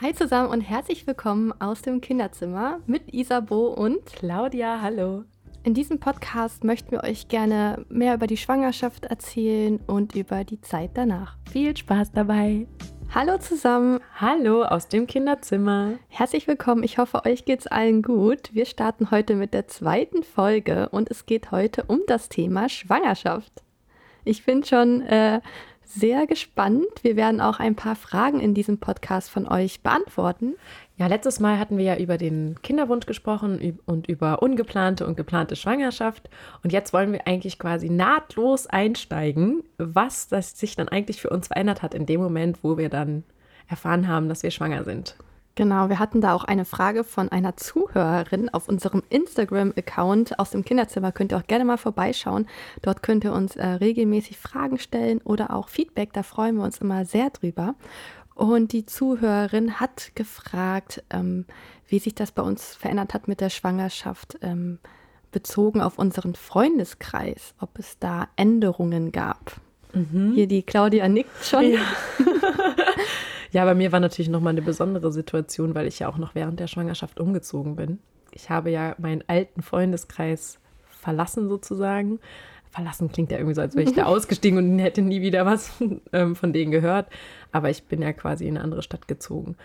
Hi zusammen und herzlich willkommen aus dem Kinderzimmer mit Isabo und Claudia. Hallo. In diesem Podcast möchten wir euch gerne mehr über die Schwangerschaft erzählen und über die Zeit danach. Viel Spaß dabei. Hallo zusammen. Hallo aus dem Kinderzimmer. Herzlich willkommen. Ich hoffe, euch geht's allen gut. Wir starten heute mit der zweiten Folge und es geht heute um das Thema Schwangerschaft. Ich bin schon äh, sehr gespannt. Wir werden auch ein paar Fragen in diesem Podcast von euch beantworten. Ja, letztes Mal hatten wir ja über den Kinderwunsch gesprochen und über ungeplante und geplante Schwangerschaft. Und jetzt wollen wir eigentlich quasi nahtlos einsteigen, was das sich dann eigentlich für uns verändert hat in dem Moment, wo wir dann erfahren haben, dass wir schwanger sind. Genau, wir hatten da auch eine Frage von einer Zuhörerin auf unserem Instagram-Account aus dem Kinderzimmer. Könnt ihr auch gerne mal vorbeischauen. Dort könnt ihr uns äh, regelmäßig Fragen stellen oder auch Feedback. Da freuen wir uns immer sehr drüber. Und die Zuhörerin hat gefragt, ähm, wie sich das bei uns verändert hat mit der Schwangerschaft, ähm, bezogen auf unseren Freundeskreis, ob es da Änderungen gab. Mhm. Hier die Claudia nickt schon. Ja. Ja, bei mir war natürlich nochmal eine besondere Situation, weil ich ja auch noch während der Schwangerschaft umgezogen bin. Ich habe ja meinen alten Freundeskreis verlassen sozusagen. Verlassen klingt ja irgendwie so, als wäre ich da ausgestiegen und hätte nie wieder was ähm, von denen gehört. Aber ich bin ja quasi in eine andere Stadt gezogen.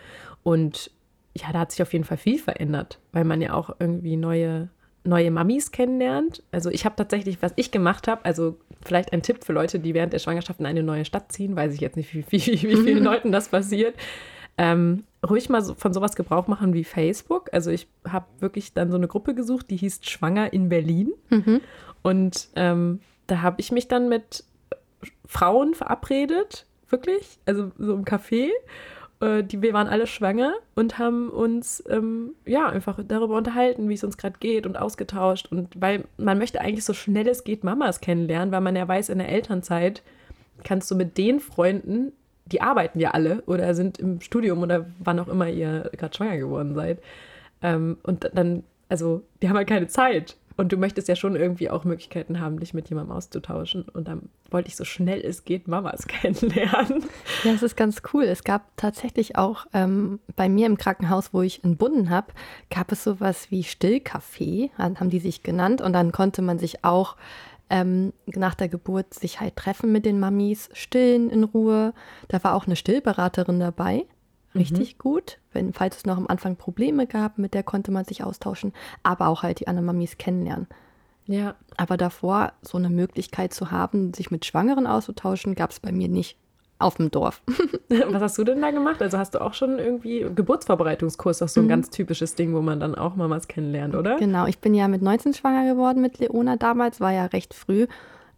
Und ja, da hat sich auf jeden Fall viel verändert, weil man ja auch irgendwie neue neue Mamis kennenlernt. Also ich habe tatsächlich, was ich gemacht habe, also vielleicht ein Tipp für Leute, die während der Schwangerschaft in eine neue Stadt ziehen, weiß ich jetzt nicht, wie, wie, wie vielen Leuten das passiert. Ähm, ruhig mal so, von sowas Gebrauch machen wie Facebook. Also ich habe wirklich dann so eine Gruppe gesucht, die hieß Schwanger in Berlin. Mhm. Und ähm, da habe ich mich dann mit Frauen verabredet, wirklich, also so im Café. Äh, die, wir waren alle schwanger und haben uns ähm, ja einfach darüber unterhalten, wie es uns gerade geht und ausgetauscht. Und weil man möchte eigentlich so schnell es geht Mamas kennenlernen, weil man ja weiß, in der Elternzeit kannst du mit den Freunden, die arbeiten ja alle oder sind im Studium oder wann auch immer ihr gerade schwanger geworden seid. Ähm, und dann, also, die haben halt keine Zeit. Und du möchtest ja schon irgendwie auch Möglichkeiten haben, dich mit jemandem auszutauschen. Und dann wollte ich so schnell es geht Mamas kennenlernen. Ja, es ist ganz cool. Es gab tatsächlich auch ähm, bei mir im Krankenhaus, wo ich entbunden habe, gab es sowas wie Stillcafé, haben die sich genannt. Und dann konnte man sich auch ähm, nach der Geburt sich halt treffen mit den Mamis, stillen in Ruhe. Da war auch eine Stillberaterin dabei richtig mhm. gut. Wenn, falls es noch am Anfang Probleme gab, mit der konnte man sich austauschen, aber auch halt die anderen Mamis kennenlernen. Ja. Aber davor so eine Möglichkeit zu haben, sich mit Schwangeren auszutauschen, gab es bei mir nicht auf dem Dorf. Was hast du denn da gemacht? Also hast du auch schon irgendwie Geburtsvorbereitungskurs, auch so ein mhm. ganz typisches Ding, wo man dann auch Mamas kennenlernt, oder? Genau, ich bin ja mit 19 schwanger geworden mit Leona damals, war ja recht früh.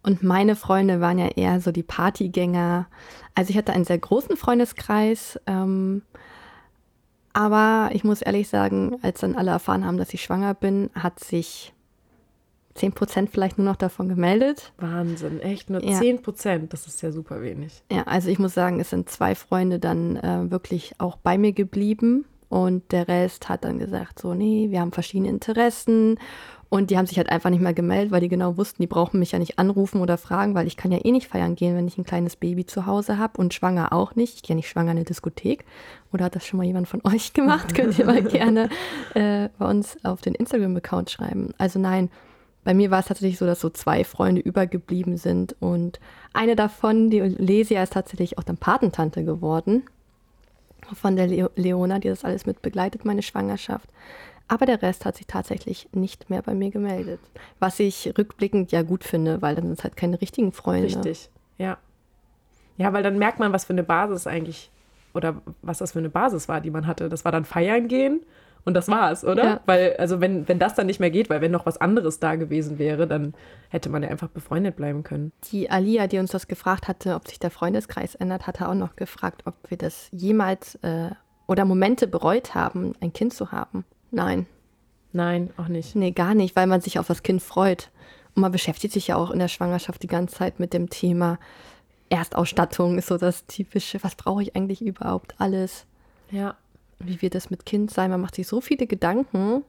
Und meine Freunde waren ja eher so die Partygänger. Also ich hatte einen sehr großen Freundeskreis. Ähm, aber ich muss ehrlich sagen, als dann alle erfahren haben, dass ich schwanger bin, hat sich 10 Prozent vielleicht nur noch davon gemeldet. Wahnsinn, echt nur ja. 10 Prozent, das ist ja super wenig. Ja, also ich muss sagen, es sind zwei Freunde dann äh, wirklich auch bei mir geblieben und der Rest hat dann gesagt, so, nee, wir haben verschiedene Interessen und die haben sich halt einfach nicht mehr gemeldet, weil die genau wussten, die brauchen mich ja nicht anrufen oder fragen, weil ich kann ja eh nicht feiern gehen, wenn ich ein kleines Baby zu Hause habe und schwanger auch nicht. Ich gehe ja nicht schwanger in eine Diskothek. Oder hat das schon mal jemand von euch gemacht? Könnt ihr mal gerne äh, bei uns auf den Instagram-Account schreiben. Also nein, bei mir war es tatsächlich so, dass so zwei Freunde übergeblieben sind und eine davon, die Lesia, ist tatsächlich auch dann Patentante geworden von der Leona, die das alles mit begleitet, meine Schwangerschaft. Aber der Rest hat sich tatsächlich nicht mehr bei mir gemeldet. Was ich rückblickend ja gut finde, weil dann sind es halt keine richtigen Freunde. Richtig, ja. Ja, weil dann merkt man, was für eine Basis eigentlich oder was das für eine Basis war, die man hatte. Das war dann feiern gehen und das war's, oder? Ja. Weil, also wenn, wenn das dann nicht mehr geht, weil wenn noch was anderes da gewesen wäre, dann hätte man ja einfach befreundet bleiben können. Die Alia, die uns das gefragt hatte, ob sich der Freundeskreis ändert, hatte auch noch gefragt, ob wir das jemals äh, oder Momente bereut haben, ein Kind zu haben. Nein. Nein, auch nicht. Nee, gar nicht, weil man sich auf das Kind freut. Und man beschäftigt sich ja auch in der Schwangerschaft die ganze Zeit mit dem Thema Erstausstattung, ist so das typische, was brauche ich eigentlich überhaupt alles? Ja. Wie wird das mit Kind sein? Man macht sich so viele Gedanken.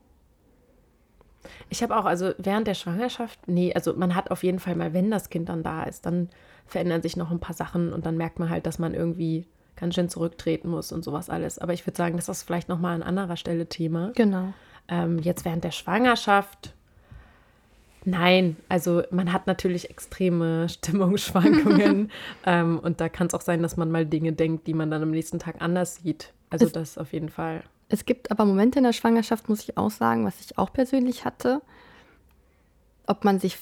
Ich habe auch, also während der Schwangerschaft, nee, also man hat auf jeden Fall mal, wenn das Kind dann da ist, dann verändern sich noch ein paar Sachen und dann merkt man halt, dass man irgendwie ganz schön zurücktreten muss und sowas alles. Aber ich würde sagen, das ist vielleicht nochmal an anderer Stelle Thema. Genau. Ähm, jetzt während der Schwangerschaft, nein, also man hat natürlich extreme Stimmungsschwankungen ähm, und da kann es auch sein, dass man mal Dinge denkt, die man dann am nächsten Tag anders sieht. Also Es- das auf jeden Fall. Es gibt aber Momente in der Schwangerschaft, muss ich auch sagen, was ich auch persönlich hatte, ob man sich,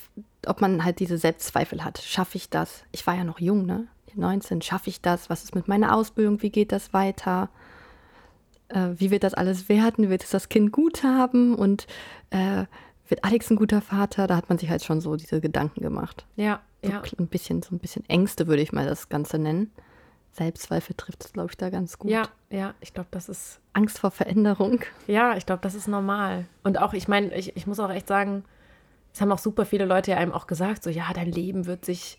ob man halt diese Selbstzweifel hat. Schaffe ich das? Ich war ja noch jung, ne? 19, schaffe ich das? Was ist mit meiner Ausbildung? Wie geht das weiter? Äh, wie wird das alles werden? Wird es das Kind gut haben? Und äh, wird Alex ein guter Vater? Da hat man sich halt schon so diese Gedanken gemacht. Ja, So ja. ein bisschen, so ein bisschen Ängste würde ich mal das Ganze nennen. Selbstzweifel trifft es, glaube ich, da ganz gut. Ja, ja, ich glaube, das ist Angst vor Veränderung. Ja, ich glaube, das ist normal. Und auch, ich meine, ich, ich muss auch echt sagen, es haben auch super viele Leute ja einem auch gesagt, so, ja, dein Leben wird sich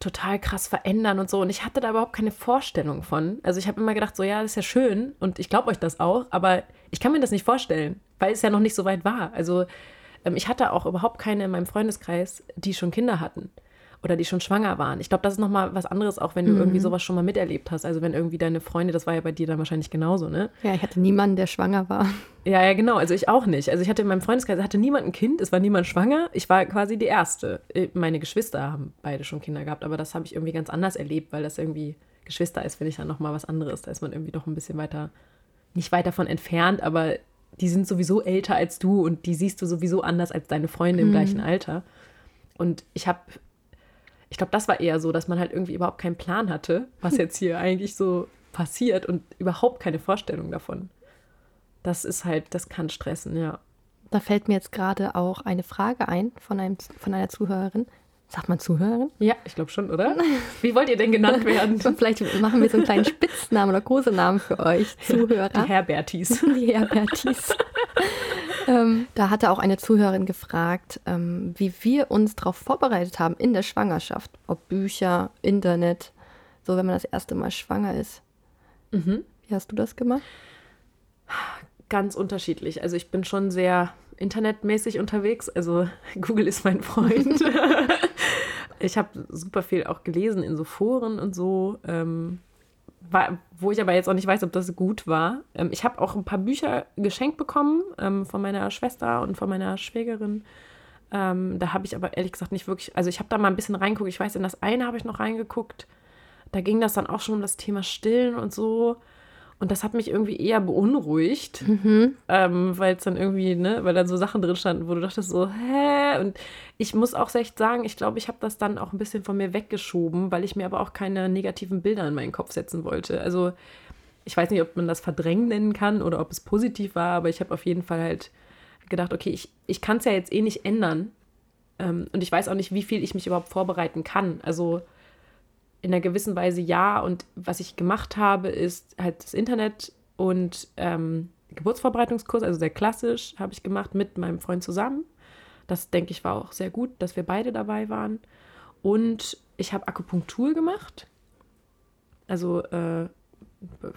total krass verändern und so. Und ich hatte da überhaupt keine Vorstellung von. Also ich habe immer gedacht, so, ja, das ist ja schön und ich glaube euch das auch, aber ich kann mir das nicht vorstellen, weil es ja noch nicht so weit war. Also ähm, ich hatte auch überhaupt keine in meinem Freundeskreis, die schon Kinder hatten oder die schon schwanger waren. Ich glaube, das ist nochmal was anderes, auch wenn du irgendwie sowas schon mal miterlebt hast. Also wenn irgendwie deine Freunde, das war ja bei dir dann wahrscheinlich genauso, ne? Ja, ich hatte niemanden, der schwanger war. Ja, ja, genau. Also ich auch nicht. Also ich hatte in meinem Freundeskreis, hatte niemand ein Kind, es war niemand schwanger. Ich war quasi die Erste. Äh, Meine Geschwister haben beide schon Kinder gehabt, aber das habe ich irgendwie ganz anders erlebt, weil das irgendwie Geschwister ist, finde ich dann nochmal was anderes. Da ist man irgendwie doch ein bisschen weiter, nicht weit davon entfernt, aber die sind sowieso älter als du und die siehst du sowieso anders als deine Freunde im gleichen Alter. Und ich habe, ich glaube, das war eher so, dass man halt irgendwie überhaupt keinen Plan hatte, was jetzt hier eigentlich so passiert und überhaupt keine Vorstellung davon. Das ist halt, das kann stressen, ja. Da fällt mir jetzt gerade auch eine Frage ein von, einem, von einer Zuhörerin. Sagt man Zuhörerin? Ja, ich glaube schon, oder? Wie wollt ihr denn genannt werden? Vielleicht machen wir so einen kleinen Spitznamen oder Kosenamen für euch, Zuhörer. Die Herbertis. Die Herbertis. Ähm, da hatte auch eine Zuhörerin gefragt, ähm, wie wir uns darauf vorbereitet haben in der Schwangerschaft. Ob Bücher, Internet, so wenn man das erste Mal schwanger ist. Mhm. Wie hast du das gemacht? Ganz unterschiedlich. Also ich bin schon sehr internetmäßig unterwegs. Also Google ist mein Freund. ich habe super viel auch gelesen in so Foren und so. Ähm, wo ich aber jetzt auch nicht weiß, ob das gut war. Ähm, ich habe auch ein paar Bücher geschenkt bekommen ähm, von meiner Schwester und von meiner Schwägerin. Ähm, da habe ich aber ehrlich gesagt nicht wirklich, also ich habe da mal ein bisschen reingeguckt. Ich weiß, in das eine habe ich noch reingeguckt. Da ging das dann auch schon um das Thema Stillen und so. Und das hat mich irgendwie eher beunruhigt, ähm, weil es dann irgendwie, ne, weil da so Sachen drin standen, wo du dachtest so, hä? Und ich muss auch echt sagen, ich glaube, ich habe das dann auch ein bisschen von mir weggeschoben, weil ich mir aber auch keine negativen Bilder in meinen Kopf setzen wollte. Also ich weiß nicht, ob man das verdrängen nennen kann oder ob es positiv war, aber ich habe auf jeden Fall halt gedacht, okay, ich, ich kann es ja jetzt eh nicht ändern. Ähm, und ich weiß auch nicht, wie viel ich mich überhaupt vorbereiten kann. Also in einer gewissen Weise ja. Und was ich gemacht habe, ist halt das Internet und ähm, Geburtsvorbereitungskurs, also sehr klassisch, habe ich gemacht mit meinem Freund zusammen. Das denke ich war auch sehr gut, dass wir beide dabei waren. Und ich habe Akupunktur gemacht. Also äh,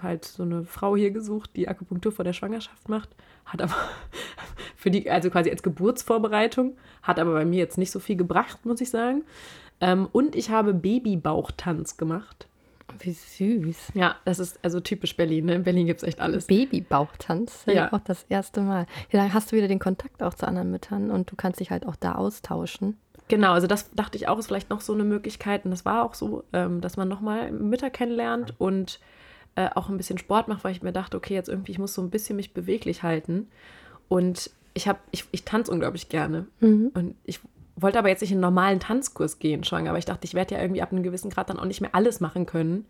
halt so eine Frau hier gesucht, die Akupunktur vor der Schwangerschaft macht, hat aber für die, also quasi als Geburtsvorbereitung, hat aber bei mir jetzt nicht so viel gebracht, muss ich sagen. Ähm, und ich habe Babybauchtanz gemacht. Wie süß. Ja, das ist also typisch Berlin. Ne? In Berlin gibt es echt alles. Babybauchtanz, ja. Ja. auch das erste Mal. Ja, dann hast du wieder den Kontakt auch zu anderen Müttern und du kannst dich halt auch da austauschen. Genau, also das dachte ich auch, ist vielleicht noch so eine Möglichkeit. Und das war auch so, ähm, dass man nochmal Mütter kennenlernt und äh, auch ein bisschen Sport macht, weil ich mir dachte, okay, jetzt irgendwie, ich muss so ein bisschen mich beweglich halten. Und ich habe, ich, ich tanze unglaublich gerne. Und ich wollte aber jetzt nicht in einen normalen Tanzkurs gehen, schwanger, aber ich dachte, ich werde ja irgendwie ab einem gewissen Grad dann auch nicht mehr alles machen können.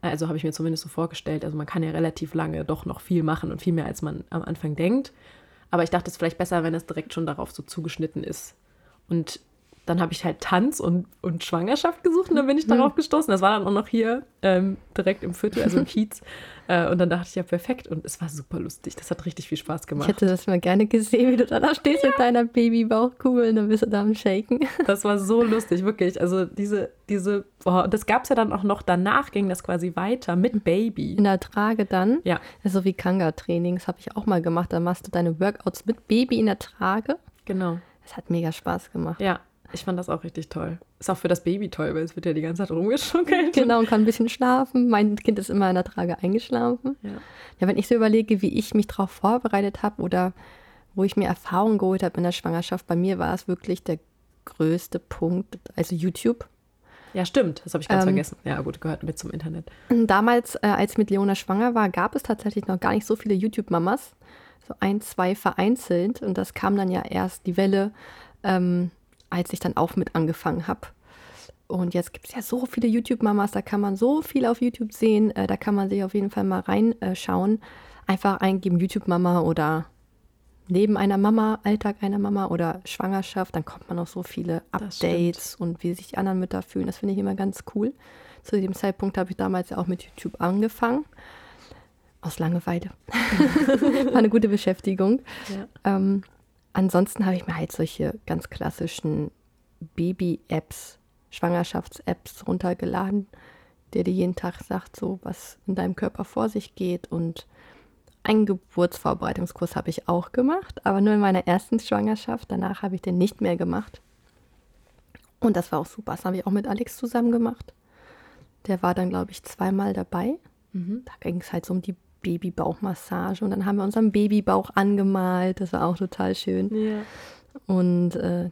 Also habe ich mir zumindest so vorgestellt. Also man kann ja relativ lange doch noch viel machen und viel mehr, als man am Anfang denkt. Aber ich dachte, es ist vielleicht besser, wenn es direkt schon darauf so zugeschnitten ist. Und dann habe ich halt Tanz und, und Schwangerschaft gesucht und dann bin ich darauf gestoßen. Das war dann auch noch hier ähm, direkt im Viertel, also im Kiez. Äh, und dann dachte ich, ja, perfekt. Und es war super lustig. Das hat richtig viel Spaß Ich gemacht. hätte das mal gerne gesehen, wie du da, stehst mit deiner Babybauchkugel und dann bist du da am Shaken. Das war so lustig, wirklich. Also diese, diese, boah, das gab es ja dann auch noch, danach ging das quasi weiter mit Baby. In der Trage dann. Ja. So wie Kanga-Training, das habe ich auch mal gemacht. Da machst du deine Workouts mit Baby in der Trage. Genau. Das hat mega Spaß gemacht. Ja. Ich fand das auch richtig toll. Ist auch für das Baby toll, weil es wird ja die ganze Zeit rumgeschunkelt. Genau, und kann ein bisschen schlafen. Mein Kind ist immer in der Trage eingeschlafen. Ja. Ja, wenn ich so überlege, wie ich mich darauf vorbereitet habe oder wo ich mir Erfahrungen geholt habe in der Schwangerschaft, bei mir war es wirklich der größte Punkt, also YouTube. Ja, stimmt. Das habe ich ganz Ähm, vergessen. Ja, gut, gehört mit zum Internet. Damals, äh, als ich mit Leona schwanger war, gab es tatsächlich noch gar nicht so viele YouTube-Mamas. So ein, zwei vereinzelt. Und das kam dann ja erst die Welle, ähm, als ich dann auch mit angefangen habe. Und jetzt gibt es ja so viele YouTube-Mamas, da kann man so viel auf YouTube sehen. Äh, da kann man sich auf jeden Fall mal reinschauen. Einfach eingeben YouTube-Mama oder Leben einer Mama, Alltag einer Mama oder Schwangerschaft. Dann kommt man auf so viele. Updates und wie sich die anderen Mütter fühlen. Das finde ich immer ganz cool. Zu dem Zeitpunkt habe ich damals ja auch mit YouTube angefangen. Aus Langeweile. War eine gute Beschäftigung. Ja. Ähm, ansonsten habe ich mir halt solche ganz klassischen Baby-Apps, Schwangerschafts-Apps runtergeladen, der dir jeden Tag sagt, so was in deinem Körper vor sich geht. Und einen Geburtsvorbereitungskurs habe ich auch gemacht, aber nur in meiner ersten Schwangerschaft. Danach habe ich den nicht mehr gemacht. Und das war auch super. Das habe ich auch mit Alex zusammen gemacht. Der war dann, glaube ich, zweimal dabei. Mhm. Da ging es halt so um die Babybauchmassage und dann haben wir unseren Babybauch angemalt. Das war auch total schön. Ja. Und äh,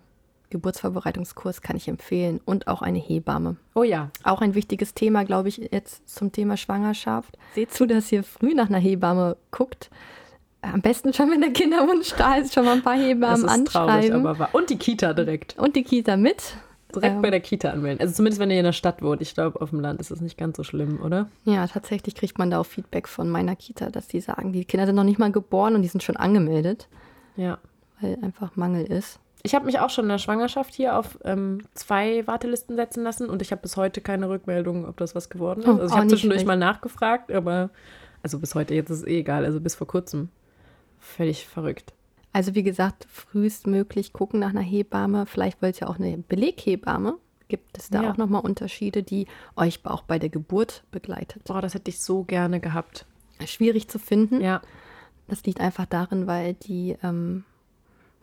Geburtsvorbereitungskurs kann ich empfehlen und auch eine Hebamme. Oh ja. Auch ein wichtiges Thema, glaube ich, jetzt zum Thema Schwangerschaft. Seht zu, dass ihr früh nach einer Hebamme guckt. Am besten schon, wenn der Kinderwunsch da ist, schon mal ein paar Das Hebammen ist traurig, anschreiben. aber wahr. Und die Kita direkt. und die Kita mit. Direkt Ähm. bei der Kita anmelden. Also zumindest, wenn ihr in der Stadt wohnt. Ich glaube, auf dem Land ist das nicht ganz so schlimm, oder? Ja, tatsächlich kriegt man da auch Feedback von meiner Kita, dass die sagen, die Kinder sind noch nicht mal geboren und die sind schon angemeldet, Ja. weil einfach Mangel ist. Ich habe mich auch schon in der Schwangerschaft hier auf ähm, zwei Wartelisten setzen lassen und ich habe bis heute keine Rückmeldung, ob das was geworden ist. Oh, also ich auch habe zwischendurch schlecht. mal nachgefragt, aber also bis heute jetzt ist es eh egal, also bis vor kurzem. Völlig verrückt. Also wie gesagt, frühestmöglich gucken nach einer Hebamme. Vielleicht wollt ihr auch eine Beleghebamme. Gibt es da Ja. auch nochmal Unterschiede, die euch auch bei der Geburt begleitet? Boah, das hätte ich so gerne gehabt. Schwierig zu finden. Ja, Das liegt einfach darin, weil die ähm,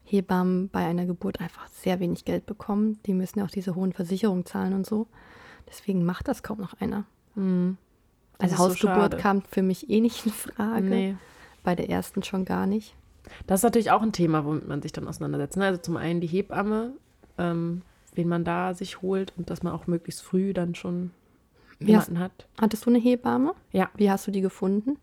Hebammen bei einer Geburt einfach sehr wenig Geld bekommen. Die müssen ja auch diese hohen Versicherungen zahlen und so. Deswegen macht das kaum noch einer. Hm. Das Also so Hausgeburt schade. kam für mich eh nicht in Frage. nee. Bei der ersten schon gar nicht. Das ist natürlich auch ein Thema, womit man sich dann auseinandersetzt. ne? Also zum einen die Hebamme, ähm, wen man da sich holt und dass man auch möglichst früh dann schon jemanden hat. hattest du eine Hebamme? Ja. Wie hast du die gefunden?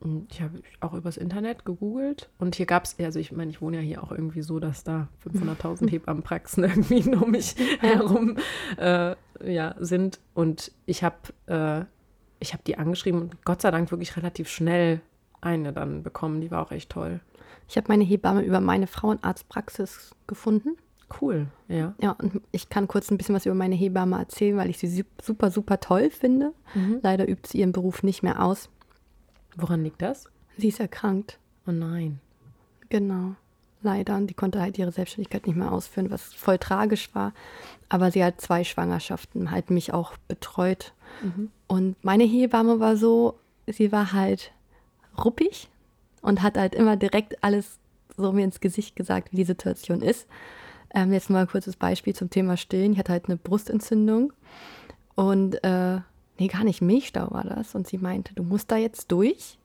Und Ich habe auch übers Internet gegoogelt und hier gab es, also ich meine, ich wohne ja hier auch irgendwie so, dass da 500.000 Hebammenpraxen irgendwie um mich herum äh, ja, sind. Und ich habe äh, ich hab die angeschrieben und Gott sei Dank wirklich relativ schnell eine dann bekommen. Die war auch echt toll. Ich habe meine Hebamme über meine Frauenarztpraxis gefunden. Cool, ja. Ja, und ich kann kurz ein bisschen was über meine Hebamme erzählen, weil ich sie su- super, super toll finde. Leider übt sie ihren Beruf nicht mehr aus. Woran liegt das? Sie ist erkrankt. Oh nein. Genau. Leider. Und die konnte halt ihre Selbstständigkeit nicht mehr ausführen, was voll tragisch war. Aber sie hat zwei Schwangerschaften, halt mich auch betreut. Und meine Hebamme war so, sie war halt ruppig und hat halt immer direkt alles so mir ins Gesicht gesagt, wie die Situation ist. Ähm, jetzt mal ein kurzes Beispiel zum Thema Stillen. Ich hatte halt eine Brustentzündung und, äh, nee, gar nicht, Milchstau war das. Und sie meinte, du musst da jetzt durch,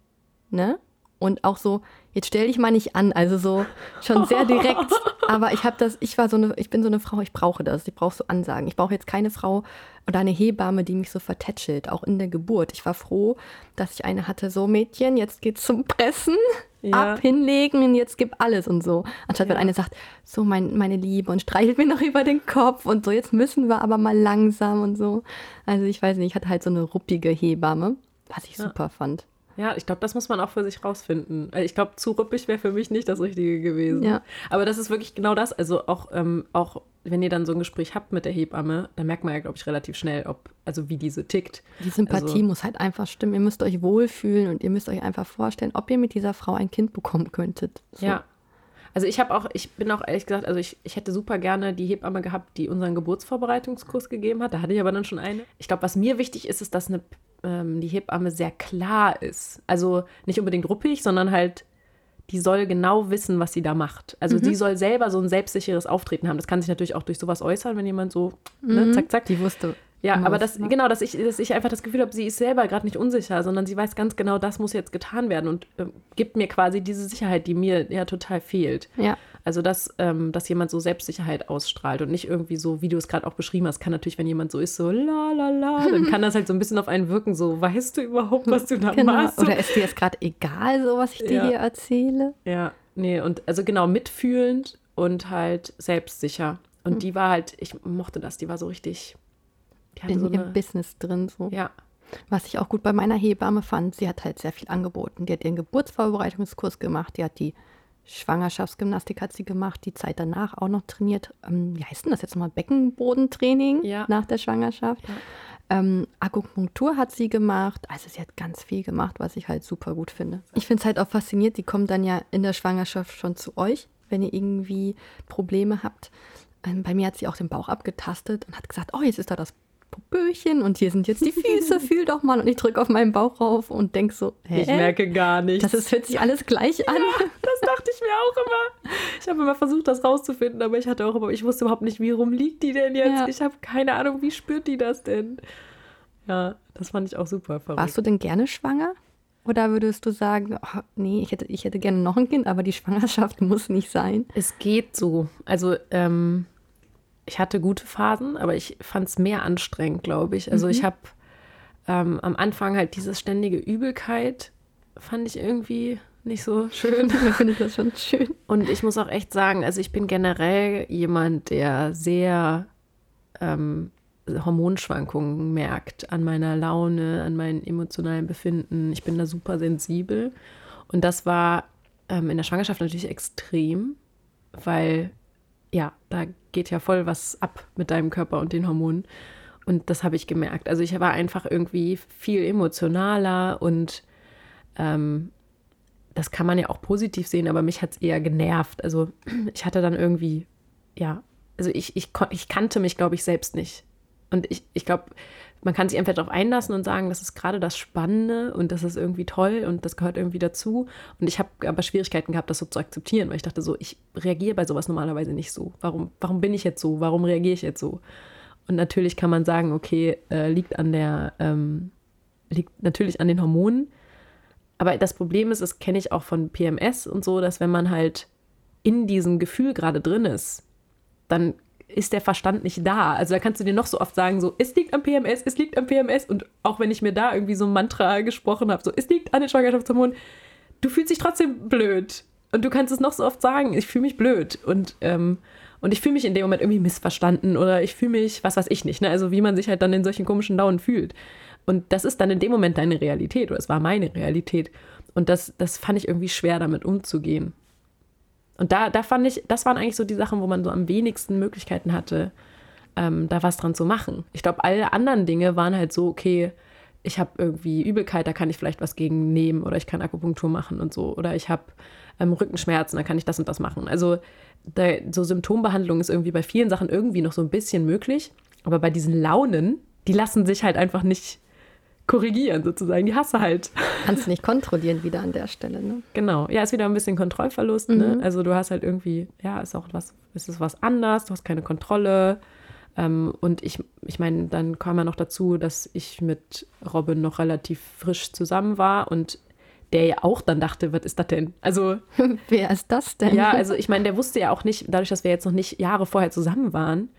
ne? Und auch so, jetzt stell dich mal nicht an, also so schon sehr direkt. Aber ich habe das, ich war so eine, ich bin so eine Frau, ich brauche das, ich brauche so Ansagen. Ich brauche jetzt keine Frau oder eine Hebamme, die mich so vertätschelt, auch in der Geburt. Ich war froh, dass ich eine hatte, so Mädchen, jetzt geht's zum Pressen, Ja. ab, hinlegen und jetzt gib alles und so. Anstatt wenn Ja. eine sagt, so mein, meine Liebe und streichelt mir noch über den Kopf und so, jetzt müssen wir aber mal langsam und so. Also ich weiß nicht, ich hatte halt so eine ruppige Hebamme, was ich Ja. super fand. Ja, ich glaube, das muss man auch für sich rausfinden. Äh, Ich glaube, zu ruppig wäre für mich nicht das Richtige gewesen. Ja. Aber das ist wirklich genau das. Also auch, ähm, auch wenn ihr dann so ein Gespräch habt mit der Hebamme, dann merkt man ja, glaube ich, relativ schnell, ob, also wie diese tickt. Die Sympathie Also- muss halt einfach stimmen. Ihr müsst euch wohlfühlen und ihr müsst euch einfach vorstellen, ob ihr mit dieser Frau ein Kind bekommen könntet. So. Ja. Also ich habe auch, ich bin auch ehrlich gesagt, also ich, ich hätte super gerne die Hebamme gehabt, die unseren Geburtsvorbereitungskurs gegeben hat. Da hatte ich aber dann schon eine. Ich glaube, was mir wichtig ist, ist, dass eine, ähm, die Hebamme sehr klar ist. Also nicht unbedingt ruppig, sondern halt, die soll genau wissen, was sie da macht. Also die soll selber so ein selbstsicheres Auftreten haben. Das kann sich natürlich auch durch sowas äußern, wenn jemand so, ne, zack, zack. Die wusste. Ja, immer aber das, macht. genau, dass ich, dass ich einfach das Gefühl habe, sie ist selber gerade nicht unsicher, sondern sie weiß ganz genau, das muss jetzt getan werden und ähm, gibt mir quasi diese Sicherheit, die mir ja total fehlt. Ja. Also, dass, ähm, dass jemand so Selbstsicherheit ausstrahlt und nicht irgendwie so, wie du es gerade auch beschrieben hast, kann natürlich, wenn jemand so ist, so la la la, dann kann das halt so ein bisschen auf einen wirken, so, weißt du überhaupt, was du da Genau. machst? Oder ist dir jetzt gerade egal, so was ich dir Ja. hier erzähle? Ja, nee, und also genau, mitfühlend und halt selbstsicher. Und Hm. die war halt, ich mochte das, die war so richtig, die In so ihrem Business drin. So. ja, Was ich auch gut bei meiner Hebamme fand, sie hat halt sehr viel angeboten. Die hat ihren Geburtsvorbereitungskurs gemacht, die hat die Schwangerschaftsgymnastik hat sie gemacht, die Zeit danach auch noch trainiert. Ähm, wie heißt denn das jetzt nochmal? Beckenbodentraining Ja. nach der Schwangerschaft. Ähm, Akupunktur hat sie gemacht. Also sie hat ganz viel gemacht, was ich halt super gut finde. Ich finde es halt auch faszinierend, die kommen dann ja in der Schwangerschaft schon zu euch, wenn ihr irgendwie Probleme habt. Ähm, bei mir hat sie auch den Bauch abgetastet und hat gesagt, oh, jetzt ist da das Popöchen und hier sind jetzt die Füße, fühl doch mal. Und ich drücke auf meinen Bauch rauf und denke so, hä? ich merke gar nichts. das ist, hört sich alles gleich an. Das dachte ich mir auch immer. Ich habe immer versucht, das rauszufinden, aber ich hatte auch immer, ich wusste überhaupt nicht, wie rum liegt die denn jetzt? Ja. Ich habe keine Ahnung, wie spürt die das denn? Ja, das fand ich auch super verrückt. Warst du denn gerne schwanger? Oder würdest du sagen, oh, nee, ich hätte, ich hätte gerne noch ein Kind, aber die Schwangerschaft muss nicht sein? Es geht so. Also, ähm, ich hatte gute Phasen, aber ich fand es mehr anstrengend, glaube ich. Also, ich habe ähm, am Anfang halt diese ständige Übelkeit, fand ich irgendwie nicht so schön. Ich finde das schon schön. Und ich muss auch echt sagen, also ich bin generell jemand, der sehr ähm, Hormonschwankungen merkt an meiner Laune, an meinem emotionalen Befinden. Ich bin da super sensibel. Und das war ähm, in der Schwangerschaft natürlich extrem, weil ja, da geht ja voll was ab mit deinem Körper und den Hormonen. Und das habe ich gemerkt. Also ich war einfach irgendwie viel emotionaler und ähm, das kann man ja auch positiv sehen, aber mich hat es eher genervt. Also ich hatte dann irgendwie, ja, also ich, ich, ich kannte mich, glaube ich, selbst nicht. Und ich, ich glaube, man kann sich einfach darauf einlassen und sagen, das ist gerade das Spannende und das ist irgendwie toll und das gehört irgendwie dazu. Und ich habe aber Schwierigkeiten gehabt, das so zu akzeptieren, weil ich dachte so, ich reagiere bei sowas normalerweise nicht so. Warum, warum bin ich jetzt so? Warum reagiere ich jetzt so? Und natürlich kann man sagen, okay, äh, liegt an der, ähm, liegt natürlich an den Hormonen. Aber das Problem ist, das kenne ich auch von PMS und so, dass wenn man halt in diesem Gefühl gerade drin ist, dann ist der Verstand nicht da. Also da kannst du dir noch so oft sagen, so, es liegt am PMS, es liegt am PMS. Und auch wenn ich mir da irgendwie so ein Mantra gesprochen habe, so, es liegt an den Schwangerschaftshormonen, du fühlst dich trotzdem blöd. Und du kannst es noch so oft sagen, ich fühle mich blöd. Und, ähm, und ich fühle mich in dem Moment irgendwie missverstanden oder ich fühle mich, was weiß ich nicht. Ne? Also wie man sich halt dann in solchen komischen Launen fühlt. Und das ist dann in dem Moment deine Realität oder es war meine Realität. Und das, das fand ich irgendwie schwer, damit umzugehen. Und da, da fand ich, das waren eigentlich so die Sachen, wo man so am wenigsten Möglichkeiten hatte, ähm, da was dran zu machen. Ich glaube, alle anderen Dinge waren halt so, okay, ich habe irgendwie Übelkeit, da kann ich vielleicht was gegen nehmen oder ich kann Akupunktur machen und so. Oder ich habe ähm, Rückenschmerzen, da kann ich das und das machen. Also da, so Symptombehandlung ist irgendwie bei vielen Sachen irgendwie noch so ein bisschen möglich. Aber bei diesen Launen, die lassen sich halt einfach nicht korrigieren sozusagen. Die hasse halt. Kannst nicht kontrollieren wieder an der Stelle, ne? Genau. Ja, ist wieder ein bisschen Kontrollverlust. Ne? Also du hast halt irgendwie, ja, ist auch was, ist es was anders, du hast keine Kontrolle. Ähm, und ich, ich meine, dann kam ja noch dazu, dass ich mit Robin noch relativ frisch zusammen war und der ja auch dann dachte, was ist das denn? Also, Wer ist das denn? ja, also ich meine, der wusste ja auch nicht, dadurch, dass wir jetzt noch nicht Jahre vorher zusammen waren,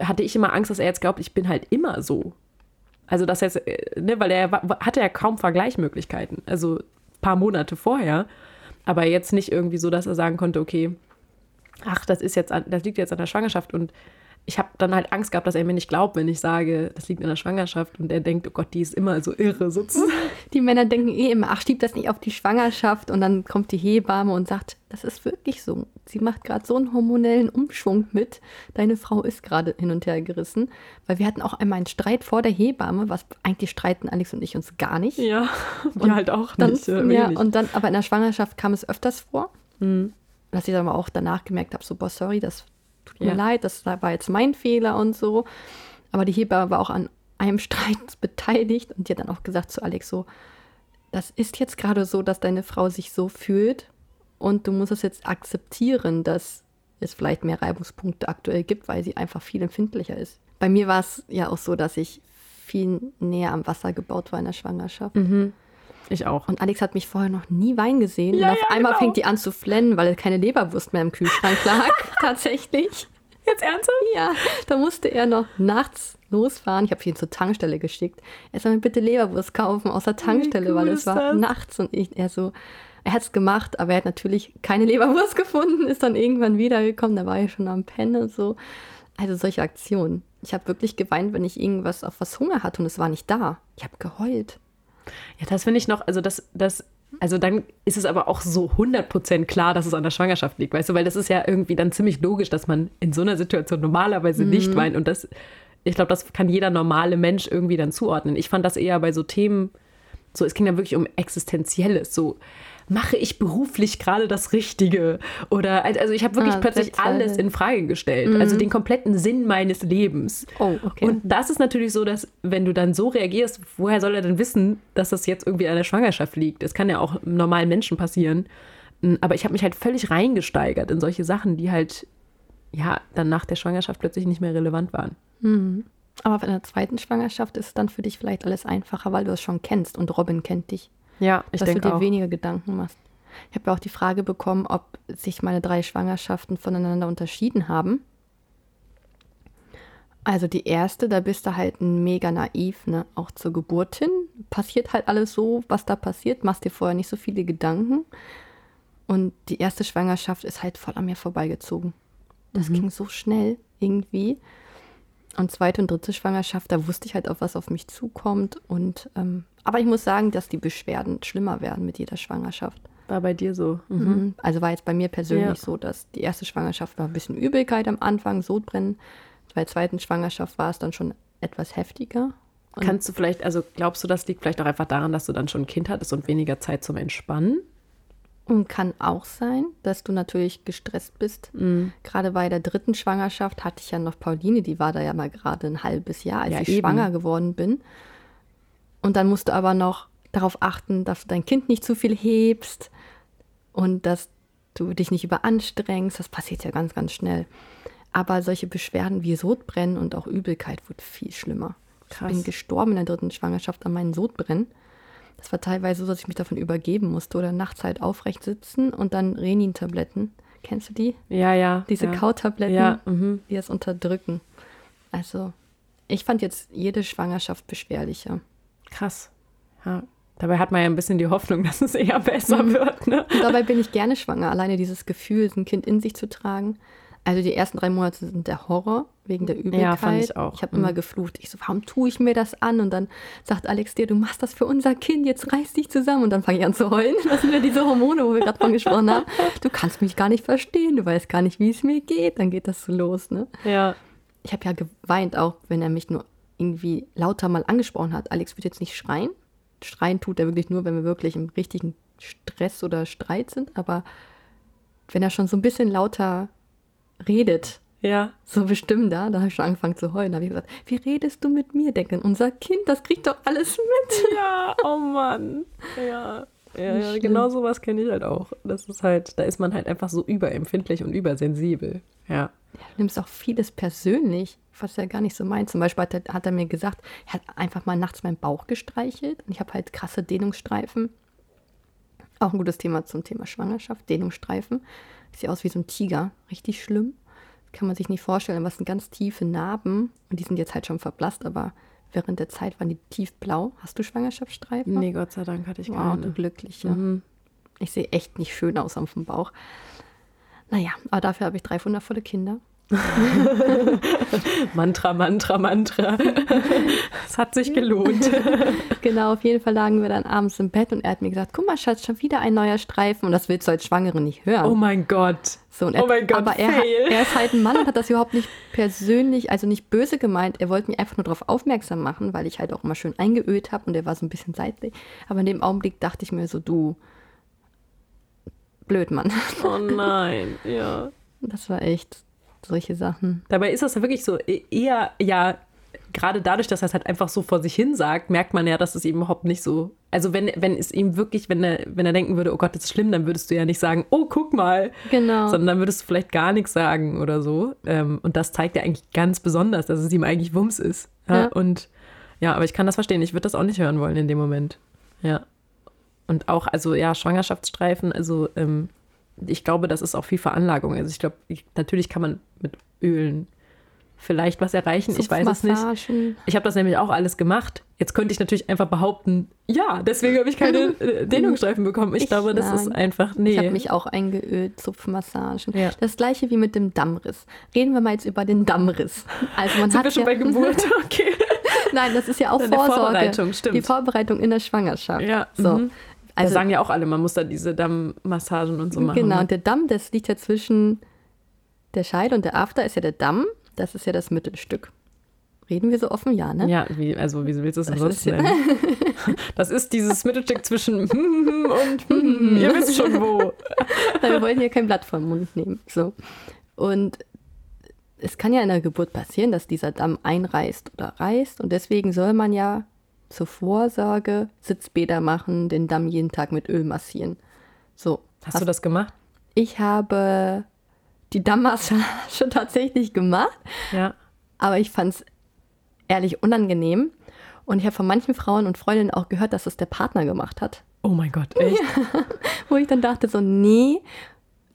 hatte ich immer Angst, dass er jetzt glaubt, ich bin halt immer so. Also das jetzt, äh, ne, weil er hatte ja kaum Vergleichsmöglichkeiten. Also ein paar Monate vorher. Aber jetzt nicht irgendwie so, dass er sagen konnte, okay, ach, das ist jetzt, an, das liegt jetzt an der Schwangerschaft und ich habe dann halt Angst gehabt, dass er mir nicht glaubt, wenn ich sage, das liegt an der Schwangerschaft und er denkt, oh Gott, die ist immer so irre sozusagen. Die Männer denken eh immer, ach, schiebt das nicht auf die Schwangerschaft und dann kommt die Hebamme und sagt, das ist wirklich so. Sie macht gerade so einen hormonellen Umschwung mit. Deine Frau ist gerade hin und her gerissen. Weil wir hatten auch einmal einen Streit vor der Hebamme, was eigentlich streiten Alex und ich uns gar nicht. Ja, wir halt auch Dann, nicht. ja, wenig. und dann, aber in der Schwangerschaft kam es öfters vor. Mhm. Dass ich dann aber auch danach gemerkt habe, so, boah, sorry, das tut mir Ja. leid, das war jetzt mein Fehler und so. Aber die Hebamme war auch an einem Streit beteiligt und die hat dann auch gesagt zu Alex so, das ist jetzt gerade so, dass deine Frau sich so fühlt und du musst es jetzt akzeptieren, dass es vielleicht mehr Reibungspunkte aktuell gibt, weil sie einfach viel empfindlicher ist. Bei mir war es ja auch so, dass ich viel näher am Wasser gebaut war in der Schwangerschaft. Mhm. Ich auch. Und Alex hat mich vorher noch nie Wein gesehen. Ja, und auf ja, einmal genau. fängt die an zu flennen, weil keine Leberwurst mehr im Kühlschrank lag. Tatsächlich. Jetzt ernsthaft? Ja, da musste er noch nachts losfahren. Ich habe ihn zur Tankstelle geschickt. Er soll mir bitte Leberwurst kaufen aus der Tankstelle, cool weil es war das? nachts und ich, er so, er hat es gemacht, aber er hat natürlich keine Leberwurst gefunden, ist dann irgendwann wiedergekommen, da war ich schon am Pennen und so. Also solche Aktionen. Ich habe wirklich geweint, wenn ich irgendwas auf was Hunger hatte und es war nicht da. Ich habe geheult. Ja, das finde ich noch, also das, das, also dann ist es aber auch so 100% klar, dass es an der Schwangerschaft liegt, weißt du, weil das ist ja irgendwie dann ziemlich logisch, dass man in so einer Situation normalerweise nicht weint. Und das, ich glaube, das kann jeder normale Mensch irgendwie dann zuordnen. Ich fand das eher bei so Themen, so, es ging dann wirklich um Existenzielles, so, mache ich beruflich gerade das Richtige? Oder, also ich habe wirklich Ah, plötzlich alles in Frage gestellt, also den kompletten Sinn meines Lebens. Oh, okay. Und das ist natürlich so, dass wenn du dann so reagierst, woher soll er denn wissen, dass das jetzt irgendwie an der Schwangerschaft liegt? Das kann ja auch normalen Menschen passieren. Mm, Aber ich habe mich halt völlig reingesteigert in solche Sachen, die halt ja dann nach der Schwangerschaft plötzlich nicht mehr relevant waren. aber bei der zweiten Schwangerschaft ist es dann für dich vielleicht alles einfacher, weil du es schon kennst und Robin kennt dich. Ja, ich dass du dir auch. weniger Gedanken machst. Ich habe ja auch die Frage bekommen, ob sich meine drei Schwangerschaften voneinander unterschieden haben. Also die erste, da bist du halt mega naiv, ne? Auch zur Geburt hin. Passiert halt alles so, was da passiert, machst dir vorher nicht so viele Gedanken. Und die erste Schwangerschaft ist halt voll an mir vorbeigezogen. Das ging so schnell irgendwie. Und zweite und dritte Schwangerschaft, da wusste ich halt auch, was auf mich zukommt. Und ähm, aber ich muss sagen, dass die Beschwerden schlimmer werden mit jeder Schwangerschaft. War bei dir so. Mhm. Mhm. Also war jetzt bei mir persönlich Ja. so, dass die erste Schwangerschaft war ein bisschen Übelkeit am Anfang, Sodbrennen. Bei der zweiten Schwangerschaft war es dann schon etwas heftiger. Und Kannst du vielleicht, also glaubst du, das liegt vielleicht auch einfach daran, dass du dann schon ein Kind hattest und weniger Zeit zum Entspannen? Und kann auch sein, dass du natürlich gestresst bist. Mhm. Gerade bei der dritten Schwangerschaft hatte ich ja noch Pauline, die war da ja mal gerade ein halbes Jahr, als Ja, ich eben. schwanger geworden bin. Und dann musst du aber noch darauf achten, dass du dein Kind nicht zu viel hebst und dass du dich nicht überanstrengst. Das passiert ja ganz, ganz schnell. Aber solche Beschwerden wie Sodbrennen und auch Übelkeit wird viel schlimmer. Krass. Ich bin gestorben in der dritten Schwangerschaft an meinen Sodbrennen. Das war teilweise so, dass ich mich davon übergeben musste oder nachts halt aufrecht sitzen und dann Renin-Tabletten. Kennst du die? Ja, ja. Diese ja. Kautabletten, Ja, mhm. die das unterdrücken. Also, ich fand jetzt jede Schwangerschaft beschwerlicher. Krass. Ja. Dabei hat man ja ein bisschen die Hoffnung, dass es eher besser Mhm. wird. Ne? Und dabei bin ich gerne schwanger. Alleine dieses Gefühl, ein Kind in sich zu tragen. Also die ersten drei Monate sind der Horror wegen der Übelkeit. Ja, fand ich auch. Ich habe Mhm. immer geflucht. Ich so, warum tue ich mir das an? Und dann sagt Alex dir, du machst das für unser Kind, jetzt reiß dich zusammen. Und dann fange ich an zu heulen. Das sind ja diese Hormone, wo wir gerade von gesprochen haben. Du kannst mich gar nicht verstehen, du weißt gar nicht, wie es mir geht. Dann geht das so los, ne? Ja. Ich habe ja geweint, auch wenn er mich nur irgendwie lauter mal angesprochen hat. Alex wird jetzt nicht schreien. Schreien tut er wirklich nur, wenn wir wirklich im richtigen Stress oder Streit sind. Aber wenn er schon so ein bisschen lauter redet, Ja. so bestimmter, da habe ich schon angefangen zu heulen. Da habe ich gesagt, wie redest du mit mir? Denken, unser Kind, das kriegt doch alles mit. Ja, oh Mann. Ja. Ja, ja genau sowas kenne ich halt auch. Das ist halt, da ist man halt einfach so überempfindlich und übersensibel. Ja. Du nimmst auch vieles persönlich, was er gar nicht so meint. Zum Beispiel hat er, hat er mir gesagt, er hat einfach mal nachts meinen Bauch gestreichelt und ich habe halt krasse Dehnungsstreifen. Auch ein gutes Thema zum Thema Schwangerschaft, Dehnungsstreifen. Sieht aus wie so ein Tiger, richtig schlimm. Kann man sich nicht vorstellen, es sind ganz tiefe Narben und die sind jetzt halt schon verblasst, aber während der Zeit waren die tiefblau. Hast du Schwangerschaftsstreifen? Nee, Gott sei Dank hatte ich Wow, keine. du Glückliche. Mhm. Ich sehe echt nicht schön aus auf dem Bauch. Naja, aber dafür habe ich drei wundervolle Kinder. Mantra, Mantra, Mantra. Es hat sich gelohnt. Genau, auf jeden Fall lagen wir dann abends im Bett und er hat mir gesagt, guck mal, Schatz, schon wieder ein neuer Streifen und das willst du als Schwangere nicht hören. Oh mein Gott. so, und er, oh mein Gott, aber er, er ist halt ein Mann und hat das überhaupt nicht persönlich, also nicht böse gemeint. Er wollte mich einfach nur darauf aufmerksam machen, weil ich halt auch immer schön eingeölt habe und er war so ein bisschen seitlich. Aber in dem Augenblick dachte ich mir so, du, blöd, Mann. Oh nein, ja. Das war echt solche Sachen. Dabei ist das ja wirklich so e- eher, ja, gerade dadurch, dass er es halt einfach so vor sich hin sagt, merkt man ja, dass es ihm überhaupt nicht so, Also wenn, wenn es ihm wirklich, wenn er, wenn er denken würde, oh Gott, das ist schlimm, dann würdest du ja nicht sagen, oh, guck mal. Genau. Sondern dann würdest du vielleicht gar nichts sagen oder so. Ähm, und das zeigt ja eigentlich ganz besonders, dass es ihm eigentlich Wumms ist. Ja? Ja. Und ja, aber ich kann das verstehen. Ich würde das auch nicht hören wollen in dem Moment. Ja. Und auch, also ja, Schwangerschaftsstreifen, also ähm, ich glaube, das ist auch viel Veranlagung. Also ich glaube, ich, natürlich kann man mit Ölen vielleicht was erreichen. Ich weiß es nicht. Ich habe das nämlich auch alles gemacht. Jetzt könnte ich natürlich einfach behaupten, ja, deswegen habe ich keine äh, Dehnungsstreifen bekommen. Ich, Ich- glaube, das nein. ist einfach, nee. Ich habe mich auch eingeölt, Zupfmassagen. Ja. Das gleiche wie mit dem Dammriss. Reden wir mal jetzt über den Dammriss. Also man Sind hat wir schon ja, bei Geburt? Okay. Nein, das ist ja auch Vorsorge. Vorbereitung, stimmt. Die Vorbereitung in der Schwangerschaft. Ja, So. mhm. Da Also sagen ja auch alle, man muss da diese Dammmassagen und so machen. genau, ne? und der Damm, das liegt ja zwischen der Scheide und der After ist ja der Damm. Das ist ja das Mittelstück. Reden wir so offen? Ja, ne? Ja, wie, also wie willst du es sonst ja- nennen? Das ist dieses Mittelstück zwischen und ihr wisst schon wo. Weil wir wollen hier kein Blatt vom Mund nehmen. So. Und es kann ja in der Geburt passieren, dass dieser Damm einreißt oder reißt. Und deswegen soll man ja zur Vorsorge Sitzbäder machen, den Damm jeden Tag mit Öl massieren. So. Hast du das gemacht? Ich habe die Dammmassage tatsächlich gemacht, Ja. aber ich fand es ehrlich unangenehm. Und ich habe von manchen Frauen und Freundinnen auch gehört, dass es der Partner gemacht hat. Oh mein Gott, echt? Wo ich dann dachte, so, nee,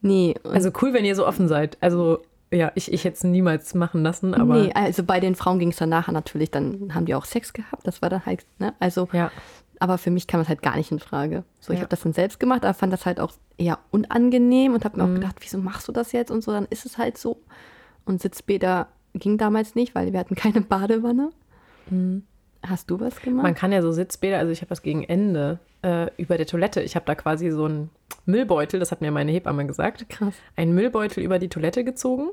nee. Und Also cool, wenn ihr so offen seid. Also ja, ich, ich hätte es niemals machen lassen, aber nee, also bei den Frauen ging es dann nachher natürlich, dann haben die auch Sex gehabt, das war dann halt, ne? Also, ja. aber für mich kam das halt gar nicht in Frage. So, ich Ja. habe das dann selbst gemacht, aber fand das halt auch eher unangenehm und habe mir Mhm. auch gedacht, wieso machst du das jetzt und so, dann ist es halt so. Und Sitzbäder ging damals nicht, weil wir hatten keine Badewanne. Hast du was gemacht? Mhm. Man kann ja so Sitzbäder, also ich habe das gegen Ende äh, über der Toilette. Ich habe da quasi so einen Müllbeutel, das hat mir meine Hebamme gesagt, Krass. einen Müllbeutel über die Toilette gezogen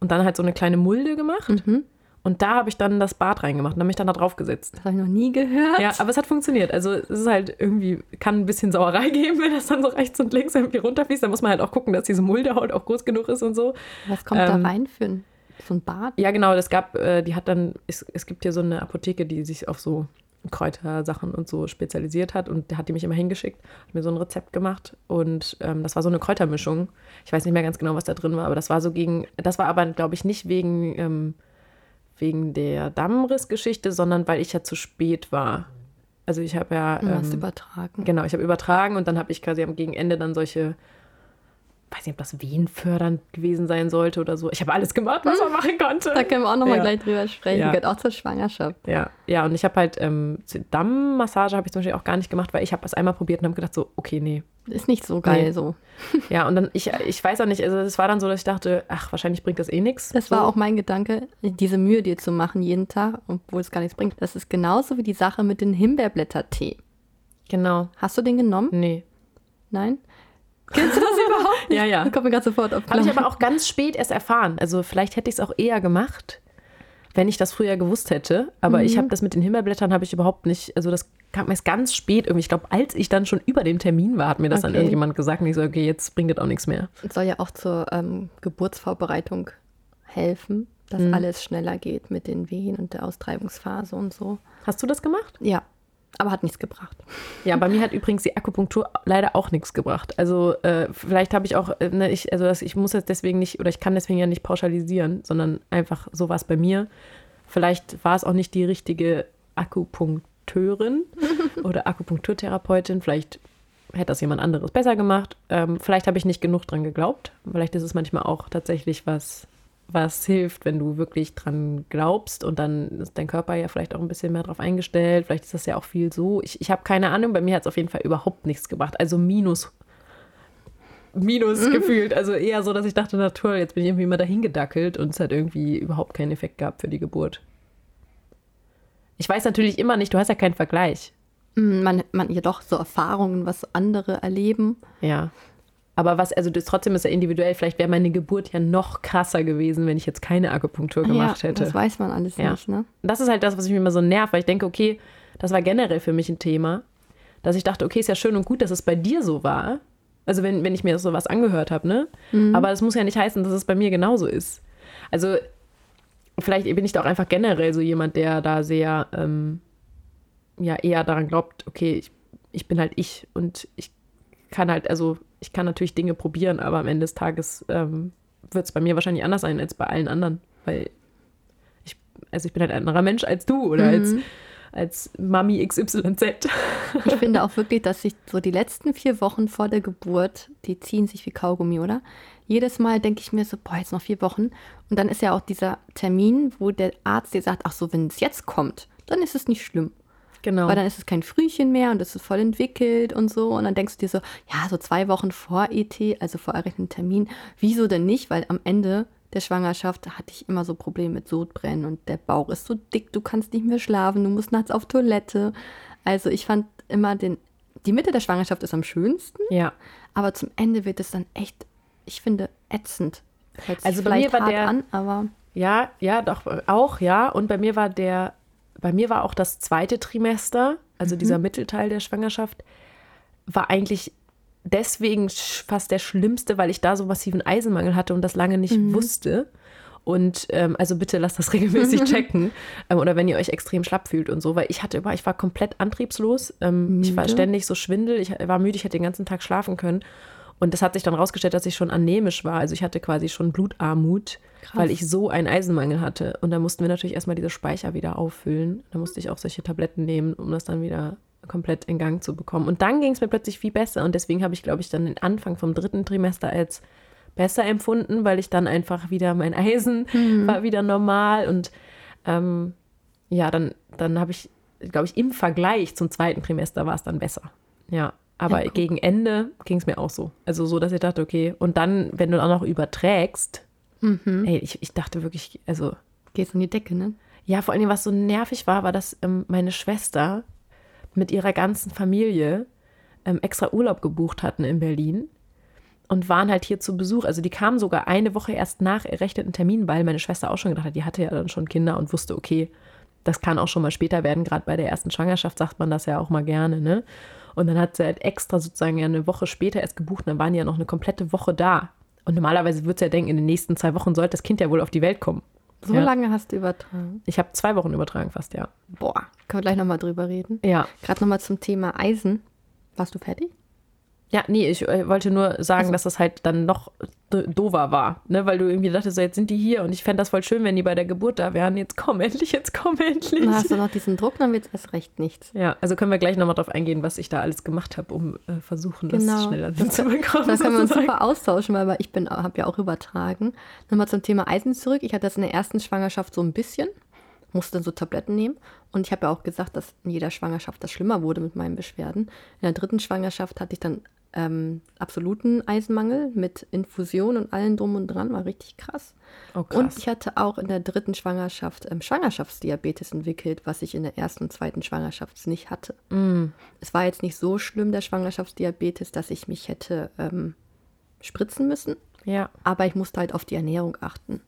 und dann halt so eine kleine Mulde gemacht. Mhm. Und da habe ich dann das Bad reingemacht und habe mich dann da drauf gesetzt. Das habe ich noch nie gehört. Ja, aber es hat funktioniert. Also es ist halt irgendwie, kann ein bisschen Sauerei geben, wenn das dann so rechts und links irgendwie runterfließt. Da muss man halt auch gucken, dass diese Muldehaut auch groß genug ist und so. Was kommt Ähm, da rein für ein, so ein Bad? Ja, genau, das gab, äh, die hat dann, es, es gibt hier so eine Apotheke, die sich auf so Kräutersachen und so spezialisiert hat und da hat die mich immer hingeschickt, hat mir so ein Rezept gemacht und ähm, das war so eine Kräutermischung. Ich weiß nicht mehr ganz genau, was da drin war, aber das war so gegen, das war aber, glaube ich, nicht wegen, ähm, wegen der Dammrissgeschichte, sondern weil ich ja zu spät war. Also ich habe ja, Du hast ähm, übertragen. genau, ich habe übertragen und dann habe ich quasi am Gegenende dann solche weiß nicht, ob das wehenfördernd gewesen sein sollte oder so. Ich habe alles gemacht, was man machen konnte. Da können wir auch noch mal Ja. gleich drüber sprechen. Ja. Gehört auch zur Schwangerschaft. Ja, ja, und ich habe halt ähm, zur Dammmassage habe ich zum Beispiel auch gar nicht gemacht, weil ich habe das einmal probiert und habe gedacht so, okay, nee. Ist nicht so geil Nee. so. Ja, und dann, ich, ich weiß auch nicht, also es war dann so, dass ich dachte, ach, wahrscheinlich bringt das eh nichts. Das so. war auch mein Gedanke, diese Mühe dir zu machen jeden Tag, obwohl es gar nichts bringt. Das ist genauso wie die Sache mit dem Himbeerblättertee. Genau, Hast du den genommen? nee. Nein? Kennst du das überhaupt? Ja, ja. Kommt mir gerade sofort auf Habe ich aber auch ganz spät erst erfahren. Also vielleicht hätte ich es auch eher gemacht, wenn ich das früher gewusst hätte. Aber Mhm. ich habe das mit den Himbeerblättern habe ich überhaupt nicht, also das kam erst ganz spät irgendwie. Ich glaube, als ich dann schon über dem Termin war, hat mir das dann Okay. irgendjemand gesagt und ich so, okay, jetzt bringt das auch nichts mehr. soll ja auch zur ähm, Geburtsvorbereitung helfen, dass Mhm. alles schneller geht mit den Wehen und der Austreibungsphase und so. Hast du das gemacht? Ja, aber hat nichts gebracht. Ja, bei mir hat übrigens die Akupunktur leider auch nichts gebracht. Also äh, vielleicht habe ich auch, äh, ne, ich, also das, ich muss jetzt deswegen nicht, oder ich kann deswegen ja nicht pauschalisieren, sondern einfach so war es bei mir. Vielleicht war es auch nicht die richtige Akupunkteurin oder Akupunkturtherapeutin. Vielleicht hätte das jemand anderes besser gemacht. Ähm, vielleicht habe ich nicht genug dran geglaubt. Vielleicht ist es manchmal auch tatsächlich was, was hilft, wenn du wirklich dran glaubst und dann ist dein Körper ja vielleicht auch ein bisschen mehr drauf eingestellt. Vielleicht ist das ja auch viel so. Ich, ich habe keine Ahnung, bei mir hat es auf jeden Fall überhaupt nichts gebracht. Also minus. Minus gefühlt. Also eher so, dass ich dachte, na toll, jetzt bin ich irgendwie mal dahin gedackelt und es hat irgendwie überhaupt keinen Effekt gehabt für die Geburt. Ich weiß natürlich immer nicht, du hast ja keinen Vergleich. Mm, Man, man jedoch so Erfahrungen, was andere erleben. Ja. Aber was, also das trotzdem ist ja individuell. Vielleicht wäre meine Geburt ja noch krasser gewesen, wenn ich jetzt keine Akupunktur gemacht ja, hätte. Das weiß man alles Ja. nicht, ne? Das ist halt das, was mich immer so nervt, weil ich denke, okay, das war generell für mich ein Thema, dass ich dachte, okay, ist ja schön und gut, dass es bei dir so war. Also wenn, wenn ich mir sowas angehört habe, ne? Aber das muss ja nicht heißen, dass es bei mir genauso ist. Also vielleicht bin ich da auch einfach generell so jemand, der da sehr, ähm, ja, eher daran glaubt, okay, ich ich bin halt ich und ich kann halt, also ich kann natürlich Dinge probieren, aber am Ende des Tages ähm, wird es bei mir wahrscheinlich anders sein als bei allen anderen, weil ich, also ich bin halt ein anderer Mensch als du oder mhm. als, als Mami XYZ. Ich finde auch wirklich, dass sich so die letzten vier Wochen vor der Geburt, die ziehen sich wie Kaugummi, oder? Jedes Mal denke ich mir so, boah, jetzt noch vier Wochen. Und dann ist ja auch dieser Termin, wo der Arzt dir sagt, ach so, wenn es jetzt kommt, dann ist es nicht schlimm. Genau. Weil dann ist es kein Frühchen mehr und es ist voll entwickelt und so. Und dann denkst du dir so, ja, so zwei Wochen vor ET, also vor errechneten Termin, wieso denn nicht? Weil am Ende der Schwangerschaft hatte ich immer so Probleme mit Sodbrennen und der Bauch ist so dick, du kannst nicht mehr schlafen, du musst nachts auf Toilette. Also ich fand immer den, die Mitte der Schwangerschaft ist am schönsten. Ja. Aber zum Ende wird es dann echt, ich finde, ätzend. also bei mir war der, an, aber ja, ja, doch auch, ja. Und bei mir war der bei mir war auch das zweite Trimester, also mhm. dieser Mittelteil der Schwangerschaft, war eigentlich deswegen fast der schlimmste, weil ich da so massiven Eisenmangel hatte und das lange nicht mhm. wusste. Und ähm, also bitte lasst das regelmäßig checken. ähm, oder wenn ihr euch extrem schlapp fühlt und so, weil ich hatte immer, ich war komplett antriebslos. Ähm, ich war ständig so schwindel, ich war müde, ich hätte den ganzen Tag schlafen können. Und das hat sich dann rausgestellt, dass ich schon anämisch war. Also ich hatte quasi schon Blutarmut, Krass. weil ich so einen Eisenmangel hatte. Und da mussten wir natürlich erstmal diese Speicher wieder auffüllen. Da musste ich auch solche Tabletten nehmen, um das dann wieder komplett in Gang zu bekommen. Und dann ging es mir plötzlich viel besser. Und deswegen habe ich, glaube ich, dann den Anfang vom dritten Trimester als besser empfunden, weil ich dann einfach wieder mein Eisen mhm. war wieder normal. Und ähm, ja, dann, dann habe ich, glaube ich, im Vergleich zum zweiten Trimester war es dann besser. Ja. Aber ja, gegen Ende ging es mir auch so. Also so, dass ich dachte, okay, und dann, wenn du auch noch überträgst, mhm. ey, ich, ich dachte wirklich, also. Gehst in die Decke, ne? Ja, vor allem, was so nervig war, war, dass ähm, meine Schwester mit ihrer ganzen Familie ähm, extra Urlaub gebucht hatten in Berlin und waren halt hier zu Besuch. Also die kamen sogar eine Woche erst nach errechneten Termin, weil meine Schwester auch schon gedacht hat, die hatte ja dann schon Kinder und wusste, okay, das kann auch schon mal später werden. Gerade bei der ersten Schwangerschaft sagt man das ja auch mal gerne, ne? Und dann hat sie halt extra sozusagen ja eine Woche später erst gebucht. dann waren die ja noch eine komplette Woche da. Und normalerweise würde sie ja denken, in den nächsten zwei Wochen sollte das Kind ja wohl auf die Welt kommen. So ja. lange hast du übertragen? Ich habe zwei Wochen übertragen fast, ja. Boah, können wir gleich nochmal drüber reden? Ja. Gerade nochmal zum Thema Eisen. Warst du fertig? Ja, nee, ich äh, wollte nur sagen, also. dass das halt dann noch dover war, ne? weil du irgendwie dachtest, so, jetzt sind die hier und ich fände das voll schön, wenn die bei der Geburt da wären. Jetzt komm endlich, jetzt komm endlich. Dann hast du noch diesen Druck, dann wird es erst recht nichts. Ja, also können wir gleich nochmal drauf eingehen, was ich da alles gemacht habe, um äh, versuchen, das genau. schneller hinzubekommen. Da können wir uns super austauschen, weil ich habe ja auch übertragen. Nochmal zum Thema Eisen zurück. Ich hatte das in der ersten Schwangerschaft so ein bisschen musste dann so Tabletten nehmen. Und ich habe ja auch gesagt, dass in jeder Schwangerschaft das schlimmer wurde mit meinen Beschwerden. In der dritten Schwangerschaft hatte ich dann ähm, absoluten Eisenmangel mit Infusion und allem drum und dran, war richtig krass. Oh, krass. Und ich hatte auch in der dritten Schwangerschaft ähm, Schwangerschaftsdiabetes entwickelt, was ich in der ersten und zweiten Schwangerschaft nicht hatte. Mm. Es war jetzt nicht so schlimm, der Schwangerschaftsdiabetes, dass ich mich hätte ähm, spritzen müssen. Ja. Aber ich musste halt auf die Ernährung achten.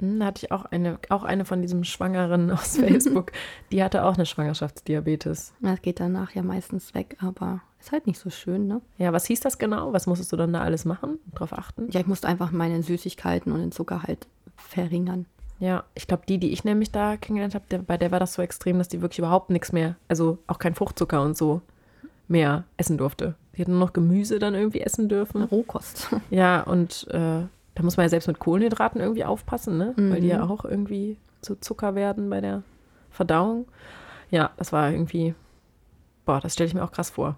Hm, da hatte ich auch eine, auch eine von diesem Schwangeren aus Facebook, die hatte auch eine Schwangerschaftsdiabetes. Das geht danach ja meistens weg, aber ist halt nicht so schön, ne? Ja, was hieß das genau? Was musstest du dann da alles machen? Drauf achten? Ja, ich musste einfach meine Süßigkeiten und den Zucker halt verringern. Ja, ich glaube, die, die ich nämlich da kennengelernt habe, bei der war das so extrem, dass die wirklich überhaupt nichts mehr, also auch kein Fruchtzucker und so mehr essen durfte. Die hatten nur noch Gemüse dann irgendwie essen dürfen. Rohkost. Ja, und äh, da muss man ja selbst mit Kohlenhydraten irgendwie aufpassen, ne? Mhm. Weil die ja mhm. auch irgendwie zu Zucker werden bei der Verdauung. Ja, das war irgendwie, boah, das stelle ich mir auch krass vor.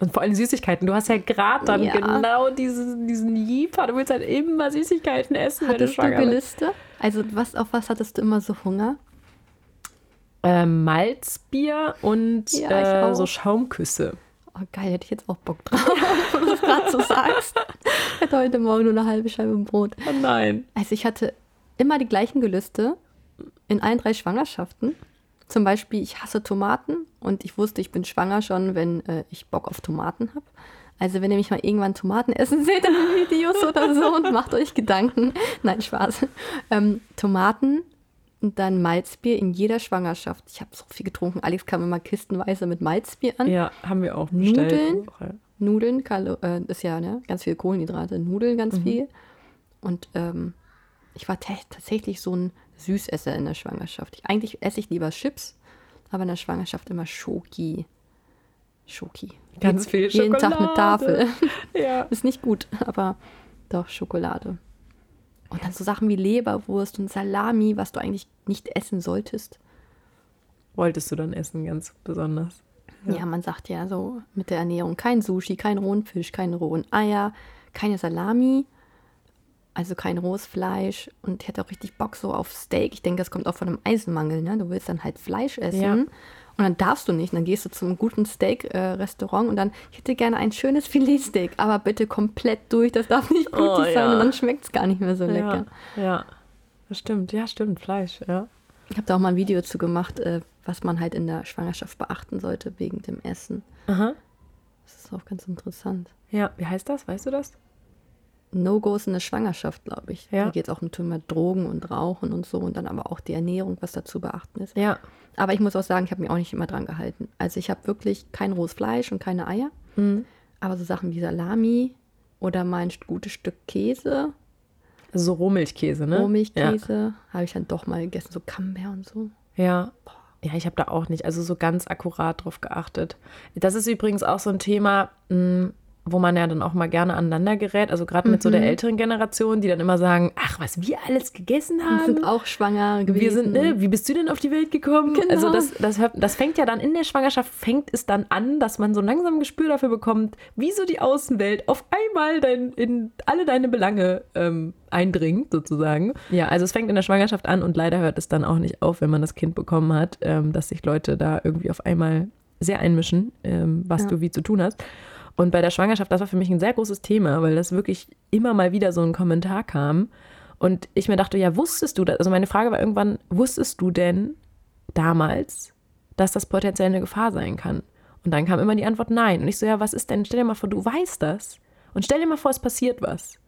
Und vor allem Süßigkeiten. Du hast ja gerade dann ja. genau diesen, diesen Jeeper. Du willst halt immer Süßigkeiten essen, hattest wenn du schwanger bist. Geliste? Also was, auf was hattest du immer so Hunger? Äh, Malzbier und ja, äh, so Schaumküsse. Oh geil, hätte ich jetzt auch Bock drauf, wenn du das gerade so sagst. Ich hatte heute Morgen nur eine halbe Scheibe Brot. Oh nein. Also ich hatte immer die gleichen Gelüste in allen drei Schwangerschaften. Zum Beispiel, ich hasse Tomaten und ich wusste, ich bin schwanger schon, wenn äh, ich Bock auf Tomaten habe. Also wenn ihr mich mal irgendwann Tomaten essen seht in den Videos oder so und macht euch Gedanken. Nein, Spaß. Ähm, Tomaten und dann Malzbier in jeder Schwangerschaft. Ich habe so viel getrunken. Alex kam immer kistenweise mit Malzbier an. Ja, haben wir auch. Nudeln. Auch, ja. Nudeln, Kalo äh, ist ja ne, ganz viel Kohlenhydrate. Nudeln ganz mhm. viel. Und ähm, ich war tatsächlich so ein Süßesser in der Schwangerschaft. Ich, eigentlich esse ich lieber Chips, aber in der Schwangerschaft immer Schoki. Schoki. Ganz viel Jeden Schokolade. Tag eine Tafel. Ja. Ist nicht gut, aber doch Schokolade. Und dann so Sachen wie Leberwurst und Salami, was du eigentlich nicht essen solltest. Wolltest du dann essen, ganz besonders? Ja. man sagt ja so mit der Ernährung kein Sushi, kein rohen Fisch, keine rohen Eier, keine Salami, also kein rohes Fleisch. Und ich hätte auch richtig Bock so auf Steak. Ich denke, das kommt auch von einem Eisenmangel. Ne? Du willst dann halt Fleisch essen. Ja. Und dann darfst du nicht. Dann gehst du zum guten Steak-Restaurant und dann, ich hätte gerne ein schönes Filetsteak, aber bitte komplett durch. Das darf nicht blutig Oh, sein ja. und dann schmeckt es gar nicht mehr so Ja, lecker. ja. Das stimmt, ja, stimmt, Fleisch, ja. Ich habe da auch mal ein Video zu gemacht, äh, was man halt in der Schwangerschaft beachten sollte wegen dem Essen. Aha. Das ist auch ganz interessant. Ja, wie heißt das? Weißt du das? No-Gos in der Schwangerschaft, glaube ich. Ja. Da geht es auch um Thema Drogen und Rauchen und so und dann aber auch die Ernährung, was dazu beachten ist. Ja. Aber ich muss auch sagen, ich habe mich auch nicht immer dran gehalten. Also ich habe wirklich kein rohes Fleisch und keine Eier, Mhm. aber so Sachen wie Salami oder mal ein gutes Stück Käse, Also so Rohmilchkäse, ne? Rohmilchkäse, habe ich dann doch mal gegessen, so Camembert und so. Ja. Ja, ich habe da auch nicht, also so ganz akkurat drauf geachtet. Das ist übrigens auch so ein Thema, mh, wo man ja dann auch mal gerne aneinander gerät. Also gerade mit so der älteren Generation, die dann immer sagen, ach, was wir alles gegessen Wir haben. sind auch schwanger gewesen. Wir sind, ne, wie bist du denn auf die Welt gekommen? Genau. Also das, das, das fängt ja dann in der Schwangerschaft, fängt es dann an, dass man so langsam ein Gespür dafür bekommt, wie so die Außenwelt auf einmal dein, in alle deine Belange ähm, eindringt, sozusagen. Ja, also es fängt in der Schwangerschaft an und leider hört es dann auch nicht auf, wenn man das Kind bekommen hat, ähm, dass sich Leute da irgendwie auf einmal sehr einmischen, ähm, was Ja. du wie zu tun hast. Und bei der Schwangerschaft, das war für mich ein sehr großes Thema, weil das wirklich immer mal wieder so ein Kommentar kam. Und ich mir dachte, ja, wusstest du das? Also meine Frage war irgendwann, wusstest du denn damals, dass das potenziell eine Gefahr sein kann? Und dann kam immer die Antwort nein. Und ich so, ja, was ist denn? Stell dir mal vor, du weißt das. Und stell dir mal vor, es passiert was.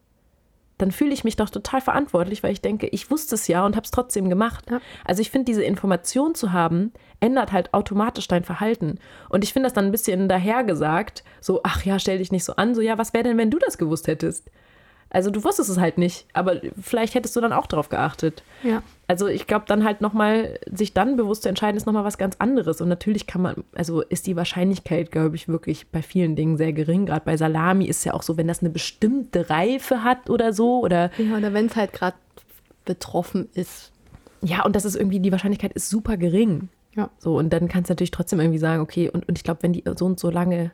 Dann fühle ich mich doch total verantwortlich, weil ich denke, ich wusste es ja und habe es trotzdem gemacht. Ja. Also ich finde, diese Information zu haben, ändert halt automatisch dein Verhalten. Und ich finde das dann ein bisschen dahergesagt, so, ach ja, stell dich nicht so an, so, ja, was wäre denn, wenn du das gewusst hättest? Also du wusstest es halt nicht, aber vielleicht hättest du dann auch drauf geachtet. Ja. Also ich glaube, dann halt nochmal, sich dann bewusst zu entscheiden, ist nochmal was ganz anderes. Und natürlich kann man, also ist die Wahrscheinlichkeit, glaube ich, wirklich bei vielen Dingen sehr gering. Gerade bei Salami ist ja auch so, wenn das eine bestimmte Reife hat oder so. Oder Ja, oder wenn es halt gerade betroffen ist. ja, und das ist irgendwie, die Wahrscheinlichkeit ist super gering. Ja. So, und dann kannst du natürlich trotzdem irgendwie sagen, okay, und, und ich glaube, wenn die so und so lange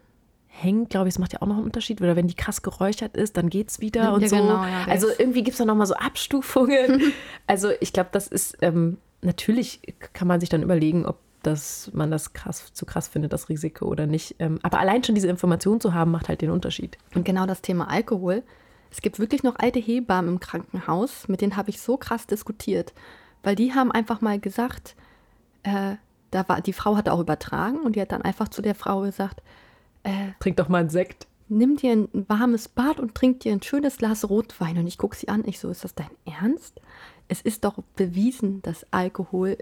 hängt, glaube ich, das macht ja auch noch einen Unterschied. Oder wenn die krass geräuchert ist, dann geht's wieder Ja, und so. genau, ja, also irgendwie gibt es da nochmal so Abstufungen. also ich glaube, das ist, ähm, natürlich kann man sich dann überlegen, ob das, man das krass, zu krass findet, das Risiko oder nicht. Ähm, aber allein schon diese Information zu haben, macht halt den Unterschied. Und genau das Thema Alkohol. Es gibt wirklich noch alte Hebammen im Krankenhaus, mit denen habe ich so krass diskutiert. Weil die haben einfach mal gesagt, äh, da war, die Frau hatte auch übertragen und die hat dann einfach zu der Frau gesagt, äh, Trink doch mal einen Sekt. nimm dir ein warmes Bad und trink dir ein schönes Glas Rotwein. Und ich gucke sie an, ich so, ist das dein Ernst? Es ist doch bewiesen, dass Alkohol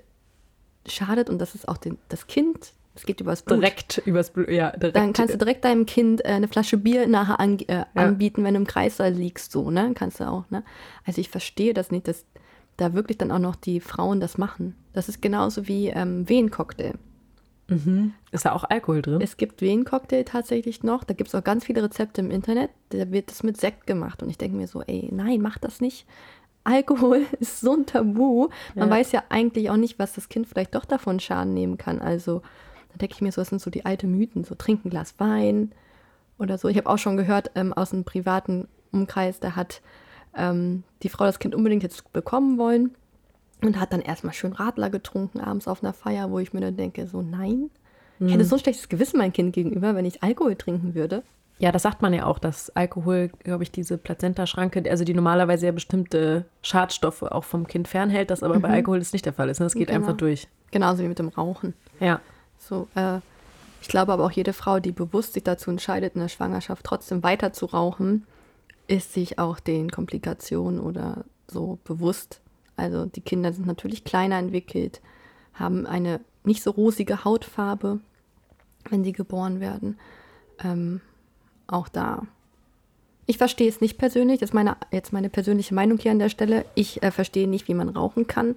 schadet und dass es auch den, das Kind, es geht übers Blut. Direkt übers Blut, ja, direkt. Dann kannst du direkt deinem Kind äh, eine Flasche Bier nachher an, äh, anbieten, wenn du im Kreissaal liegst, so, ne? Kannst du auch, ne? Also ich verstehe das nicht, dass da wirklich dann auch noch die Frauen das machen. Das ist genauso wie ähm, Wehencocktail. Ist da auch Alkohol drin? Es gibt Wehencocktail tatsächlich noch. Da gibt es auch ganz viele Rezepte im Internet. Da wird das mit Sekt gemacht. Und ich denke mir so, ey, nein, mach das nicht. Alkohol ist so ein Tabu. Man Ja. weiß ja eigentlich auch nicht, was das Kind vielleicht doch davon Schaden nehmen kann. Also da denke ich mir so, das sind so die alten Mythen. So trink ein Glas Wein oder so. Ich habe auch schon gehört ähm, aus einem privaten Umkreis, da hat ähm, die Frau das Kind unbedingt jetzt bekommen wollen und hat dann erstmal schön Radler getrunken abends auf einer Feier, wo ich mir dann denke, so nein. Ich hätte so ein schlechtes Gewissen meinem Kind gegenüber, wenn ich Alkohol trinken würde. Ja, das sagt man ja auch, dass Alkohol, glaube ich, diese Plazentaschranke, also die normalerweise ja bestimmte Schadstoffe auch vom Kind fernhält, das aber bei Alkohol das nicht der Fall ist. ne? Das geht Genau. einfach durch. Genauso wie mit dem Rauchen. Ja. So, äh, ich glaube aber auch jede Frau, die bewusst sich dazu entscheidet, in der Schwangerschaft trotzdem weiter zu rauchen, ist sich auch den Komplikationen oder so bewusst. Also die Kinder sind natürlich kleiner entwickelt, haben eine nicht so rosige Hautfarbe, wenn sie geboren werden. Ähm, auch da. Ich verstehe es nicht persönlich, das ist meine, jetzt meine persönliche Meinung hier an der Stelle. Ich äh, verstehe nicht, wie man rauchen kann,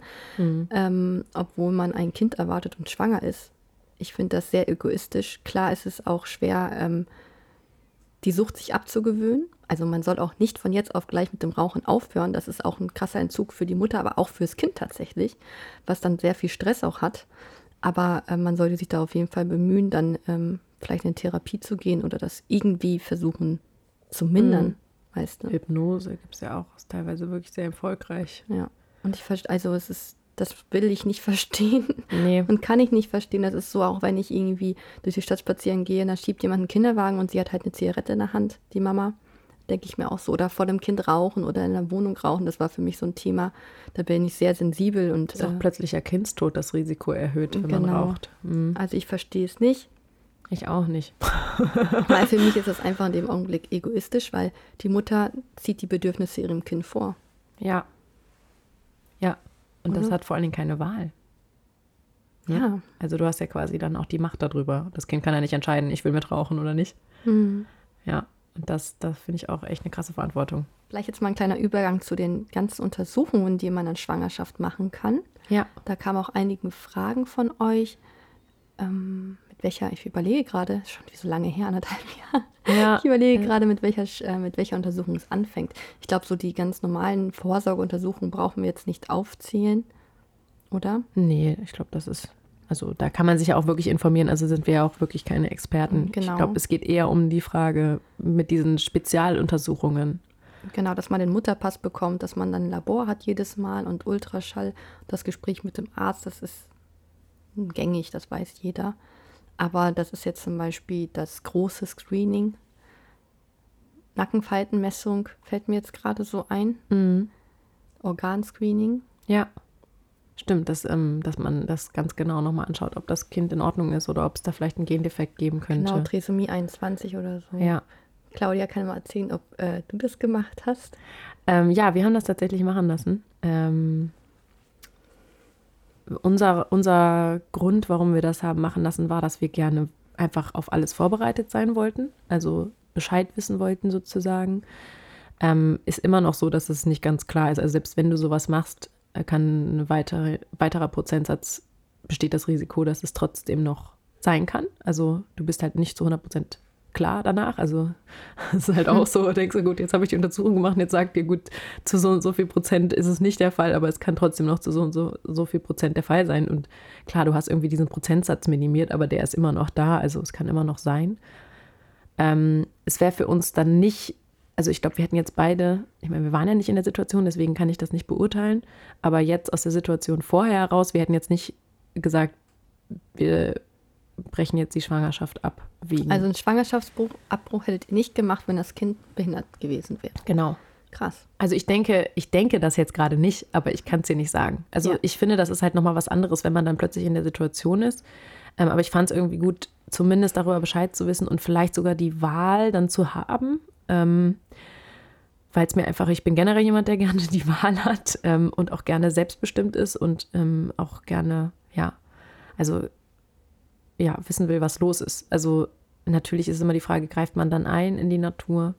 ähm, obwohl man ein Kind erwartet und schwanger ist. Ich finde das sehr egoistisch. Klar ist es auch schwer, ähm, die Sucht sich abzugewöhnen. Also man soll auch nicht von jetzt auf gleich mit dem Rauchen aufhören. Das ist auch ein krasser Entzug für die Mutter, aber auch fürs Kind tatsächlich, was dann sehr viel Stress auch hat. Aber äh, man sollte sich da auf jeden Fall bemühen, dann ähm, vielleicht in Therapie zu gehen oder das irgendwie versuchen zu mindern. Mhm. Weißt du? Hypnose gibt es ja auch, ist teilweise wirklich sehr erfolgreich. Ja. Und ich verstehe, also es ist, das will ich nicht verstehen. Nee. Und kann ich nicht verstehen. Das ist so, auch wenn ich irgendwie durch die Stadt spazieren gehe, da schiebt jemand einen Kinderwagen und sie hat halt eine Zigarette in der Hand, die Mama. Denke ich mir auch so. Oder vor dem Kind rauchen oder in der Wohnung rauchen. Das war für mich so ein Thema. Da bin ich sehr sensibel und. Ist auch äh, plötzlicher Kindstod das Risiko erhöht, wenn genau. man raucht. Mhm. Also ich verstehe es nicht. Ich auch nicht. weil für mich ist das einfach in dem Augenblick egoistisch, weil die Mutter zieht die Bedürfnisse ihrem Kind vor. Ja. Ja. Und Oder? das hat vor allen Dingen keine Wahl. Ne? Ja. Also du hast ja quasi dann auch die Macht darüber. Das Kind kann ja nicht entscheiden, ich will mitrauchen oder nicht. Mhm. Ja. Und das, das finde ich auch echt eine krasse Verantwortung. Vielleicht jetzt mal ein kleiner Übergang zu den ganzen Untersuchungen, die man an Schwangerschaft machen kann. Ja. Da kamen auch einige Fragen von euch. Ähm, mit welcher, ich überlege gerade, schon wie so lange her, anderthalb Jahre. Ja. Ich überlege ja. gerade, mit welcher, äh, mit welcher Untersuchung es anfängt. Ich glaube, so die ganz normalen Vorsorgeuntersuchungen brauchen wir jetzt nicht aufzählen, oder? Nee, ich glaube, das ist also da kann man sich ja auch wirklich informieren. Also sind wir ja auch wirklich keine Experten. Genau. Ich glaube, es geht eher um die Frage mit diesen Spezialuntersuchungen. Genau, dass man den Mutterpass bekommt, dass man dann ein Labor hat jedes Mal und Ultraschall. Das Gespräch mit dem Arzt, das ist gängig, das weiß jeder. Aber das ist jetzt zum Beispiel das große Screening. Nackenfaltenmessung fällt mir jetzt gerade so ein. Mhm. Organscreening. Ja. Stimmt, dass, ähm, dass man das ganz genau nochmal anschaut, ob das Kind in Ordnung ist oder ob es da vielleicht einen Gendefekt geben könnte. Genau, Trisomie 21 oder so. Ja. Claudia kann mal erzählen, ob äh, du das gemacht hast. Ähm, ja, wir haben das tatsächlich machen lassen. Ähm, unser, unser Grund, warum wir das haben machen lassen, war, dass wir gerne einfach auf alles vorbereitet sein wollten, also Bescheid wissen wollten sozusagen. Ähm, ist immer noch so, dass es nicht ganz klar ist. Also selbst wenn du sowas machst, kann ein weitere, weiterer Prozentsatz besteht das Risiko, dass es trotzdem noch sein kann. Also du bist halt nicht zu 100 Prozent klar danach. Also es ist halt auch so, denkst du, gut, jetzt habe ich die Untersuchung gemacht jetzt sagt dir, gut, zu so und so viel Prozent ist es nicht der Fall, aber es kann trotzdem noch zu so und so, so viel Prozent der Fall sein. Und klar, du hast irgendwie diesen Prozentsatz minimiert, aber der ist immer noch da, also es kann immer noch sein. Ähm, es wäre für uns dann nicht also ich glaube, wir hätten jetzt beide, ich meine, wir waren ja nicht in der Situation, deswegen kann ich das nicht beurteilen, aber jetzt aus der Situation vorher heraus, wir hätten jetzt nicht gesagt, wir brechen jetzt die Schwangerschaft ab. Wegen. Also einen Schwangerschaftsabbruch hättet ihr nicht gemacht, wenn das Kind behindert gewesen wäre. Genau. Krass. Also ich denke, ich denke das jetzt gerade nicht, aber ich kann es dir nicht sagen. Also ja. ich finde, das ist halt nochmal was anderes, wenn man dann plötzlich in der Situation ist. Ähm, aber ich fand es irgendwie gut, zumindest darüber Bescheid zu wissen und vielleicht sogar die Wahl dann zu haben. Ähm, weil es mir einfach, ich bin generell jemand, der gerne die Wahl hat ähm, und auch gerne selbstbestimmt ist und ähm, auch gerne, ja, also ja, wissen will, was los ist. Also natürlich ist immer die Frage, greift man dann ein in die Natur?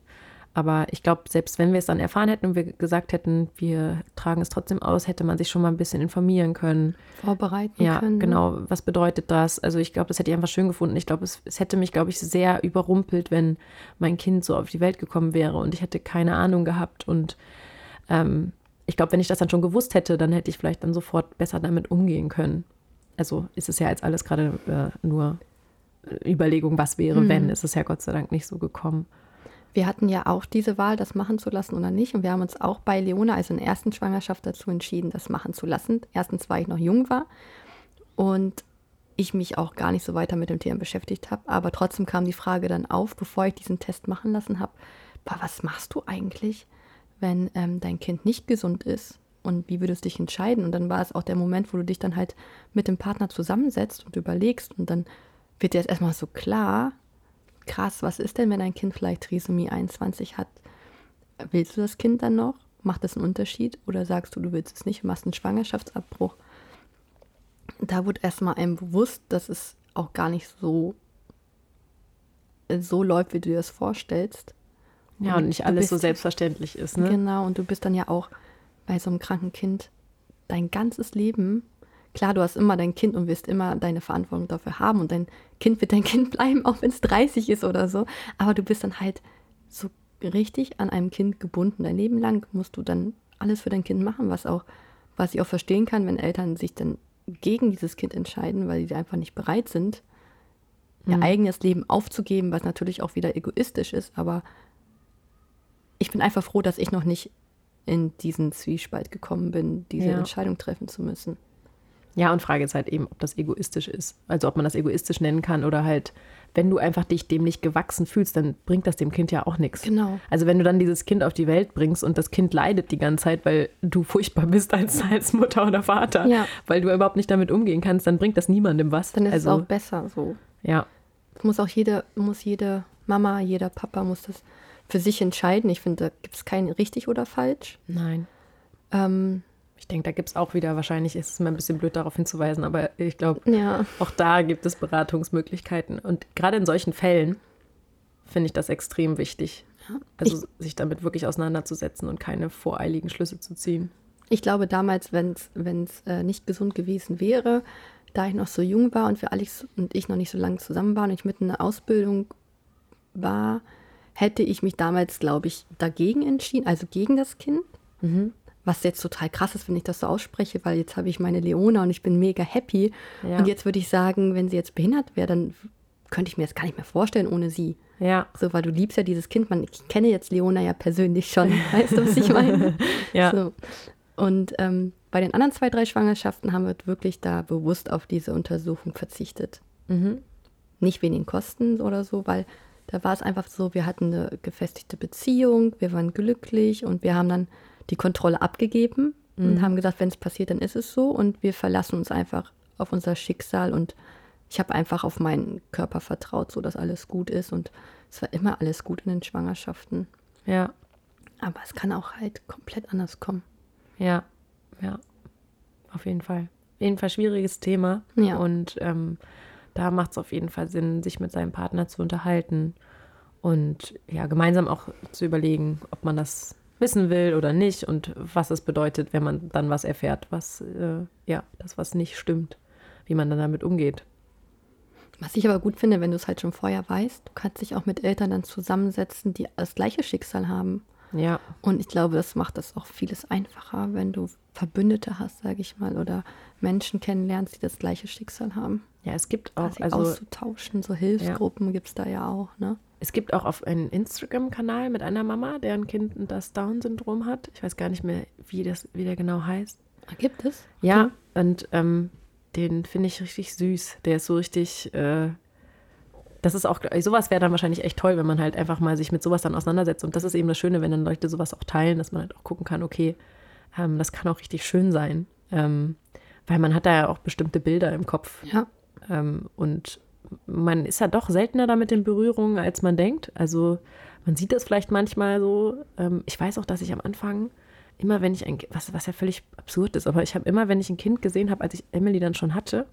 Aber ich glaube, selbst wenn wir es dann erfahren hätten und wir gesagt hätten, wir tragen es trotzdem aus, hätte man sich schon mal ein bisschen informieren können. Vorbereiten ja, können. Ja, ne? genau. Was bedeutet das? Also ich glaube, das hätte ich einfach schön gefunden. Ich glaube, es, es hätte mich, glaube ich, sehr überrumpelt, wenn mein Kind so auf die Welt gekommen wäre und ich hätte keine Ahnung gehabt. Und ähm, ich glaube, wenn ich das dann schon gewusst hätte, dann hätte ich vielleicht dann sofort besser damit umgehen können. Also ist es ja jetzt alles gerade äh, nur Überlegung, was wäre, hm. wenn. Ist es ja Gott sei Dank nicht so gekommen. Wir hatten ja auch diese Wahl, das machen zu lassen oder nicht. Und wir haben uns auch bei Leona, also in der ersten Schwangerschaft, dazu entschieden, das machen zu lassen. Erstens, weil ich noch jung war und ich mich auch gar nicht so weiter mit dem Thema beschäftigt habe. Aber trotzdem kam die Frage dann auf, bevor ich diesen Test machen lassen habe, was machst du eigentlich, wenn ähm, dein Kind nicht gesund ist? Und wie würdest du dich entscheiden? Und dann war es auch der Moment, wo du dich dann halt mit dem Partner zusammensetzt und überlegst. Und dann wird dir jetzt erstmal so klar, krass, was ist denn, wenn ein Kind vielleicht Trisomie 21 hat? Willst du das Kind dann noch? Macht das einen Unterschied? Oder sagst du, du willst es nicht, machst einen Schwangerschaftsabbruch? Da wurde erstmal einem bewusst, dass es auch gar nicht so, so läuft, wie du dir das vorstellst. Ja, und, und nicht alles bist, so selbstverständlich ist, ne? Genau, und du bist dann ja auch bei so einem kranken Kind dein ganzes Leben klar, du hast immer dein Kind und wirst immer deine Verantwortung dafür haben und dein Kind wird dein Kind bleiben, auch wenn es 30 ist oder so. Aber du bist dann halt so richtig an einem Kind gebunden. Dein Leben lang musst du dann alles für dein Kind machen, was auch, was ich auch verstehen kann, wenn Eltern sich dann gegen dieses Kind entscheiden, weil sie einfach nicht bereit sind, ihr Mhm. eigenes Leben aufzugeben, was natürlich auch wieder egoistisch ist. Aber ich bin einfach froh, dass ich noch nicht in diesen Zwiespalt gekommen bin, diese Ja. Entscheidung treffen zu müssen. Ja, und Frage ist halt eben, ob das egoistisch ist. Also ob man das egoistisch nennen kann oder halt, wenn du einfach dich dem nicht gewachsen fühlst, dann bringt das dem Kind ja auch nichts. Genau. Also wenn du dann dieses Kind auf die Welt bringst und das Kind leidet die ganze Zeit, weil du furchtbar bist als, als Mutter oder Vater, Ja. weil du überhaupt nicht damit umgehen kannst, dann bringt das niemandem was. Dann ist also, es auch besser so. Ja, Es muss auch jede, muss jede Mama, jeder Papa muss das für sich entscheiden. Ich finde, da gibt es kein richtig oder falsch. nein. Ähm, Ich denke, da gibt es auch wieder, wahrscheinlich ist es mir ein bisschen blöd darauf hinzuweisen, aber ich glaube, ja, auch da gibt es Beratungsmöglichkeiten. Und gerade in solchen Fällen finde ich das extrem wichtig. Also sich damit wirklich auseinanderzusetzen und keine voreiligen Schlüsse zu ziehen. ich glaube damals, wenn es äh, nicht gesund gewesen wäre, da ich noch so jung war und wir Alex und ich noch nicht so lange zusammen waren und ich mitten in der Ausbildung war, hätte ich mich damals, glaube ich, dagegen entschieden, also gegen das Kind. Was jetzt total krass ist, wenn ich das so ausspreche, weil jetzt habe ich meine Leona und ich bin mega happy. Ja. Und jetzt würde ich sagen, wenn sie jetzt behindert wäre, dann könnte ich mir das gar nicht mehr vorstellen ohne sie. Ja, So, weil du liebst ja dieses Kind. Man, ich kenne jetzt Leona ja persönlich schon. Weißt du, was ich meine? ja. So. Und ähm, bei den anderen zwei, drei Schwangerschaften haben wir wirklich da bewusst auf diese Untersuchung verzichtet. Mhm. Nicht wegen den Kosten oder so, weil da war es einfach so, wir hatten eine gefestigte Beziehung, wir waren glücklich und wir haben dann die Kontrolle abgegeben und haben gesagt, wenn es passiert, dann ist es so und wir verlassen uns einfach auf unser Schicksal und ich habe einfach auf meinen Körper vertraut, so dass alles gut ist und es war immer alles gut in den Schwangerschaften. Ja, Aber es kann auch halt komplett anders kommen. ja, ja. Auf jeden Fall. Auf jeden Fall schwieriges Thema. Ja. Und ähm, da macht es auf jeden Fall Sinn, sich mit seinem Partner zu unterhalten und ja, gemeinsam auch zu überlegen, ob man das wissen will oder nicht und was es bedeutet, wenn man dann was erfährt, was äh, ja, das was nicht stimmt, wie man dann damit umgeht. Was ich aber gut finde, wenn du es halt schon vorher weißt, du kannst dich auch mit Eltern dann zusammensetzen, die das gleiche Schicksal haben. Ja, Und ich glaube, das macht das auch vieles einfacher, wenn du Verbündete hast, sage ich mal, oder Menschen kennenlernst, die das gleiche Schicksal haben. ja, es gibt auch, also auszutauschen, so Hilfsgruppen gibt es da ja auch, ne? Es gibt auch auf einen Instagram-Kanal mit einer Mama, deren Kind das Down-Syndrom hat. Ich weiß gar nicht mehr, wie, das, wie der genau heißt. Gibt es? Ja, und ähm, den finde ich richtig süß. Der ist so richtig. Äh, das ist auch, sowas wäre dann wahrscheinlich echt toll, wenn man halt einfach mal sich mit sowas dann auseinandersetzt. Und das ist eben das Schöne, wenn dann Leute sowas auch teilen, dass man halt auch gucken kann, okay, ähm, das kann auch richtig schön sein. Ähm, weil man hat da ja auch bestimmte Bilder im Kopf. Ja. Ähm, und man ist ja doch seltener damit in Berührung, als man denkt. Also man sieht das vielleicht manchmal so. Ähm, ich weiß auch, dass ich am Anfang immer, wenn ich ein, was, was ja völlig absurd ist, aber ich habe immer, wenn ich ein Kind gesehen habe, als ich Emily dann schon hatte,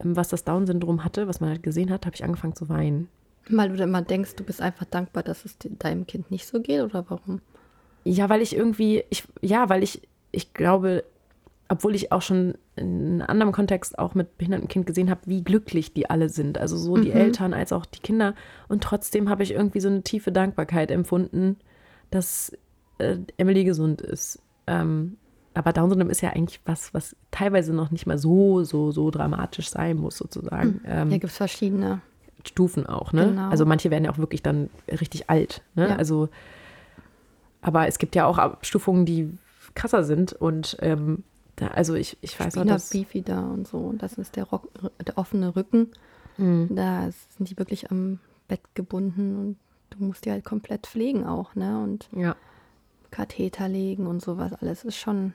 ähm, was das Down-Syndrom hatte, was man halt gesehen hat, habe ich angefangen zu weinen. Weil du dann immer denkst, du bist einfach dankbar, dass es de- deinem Kind nicht so geht, oder warum? Ja, weil ich irgendwie, ich, ja, weil ich, ich glaube, obwohl ich auch schon in einem anderen Kontext auch mit behindertem Kind gesehen habe, wie glücklich die alle sind. Also so die Mhm. Eltern als auch die Kinder. Und trotzdem habe ich irgendwie so eine tiefe Dankbarkeit empfunden, dass äh, Emily gesund ist. Ähm, aber Down-Syndrom ist ja eigentlich was, was teilweise noch nicht mal so, so, so dramatisch sein muss, sozusagen. Ähm, Hier gibt es verschiedene. Stufen auch, ne? Genau. Also manche werden ja auch wirklich dann richtig alt, ne? Ja. Also, aber es gibt ja auch Abstufungen, die krasser sind und ähm, da, also ich, ich weiß noch, Spina dass, bifida und so. Und das ist der, Rock, der offene Rücken. Mhm. Da sind die wirklich am Bett gebunden und du musst die halt komplett pflegen auch, ne? Und ja, Katheter legen und sowas alles ist schon,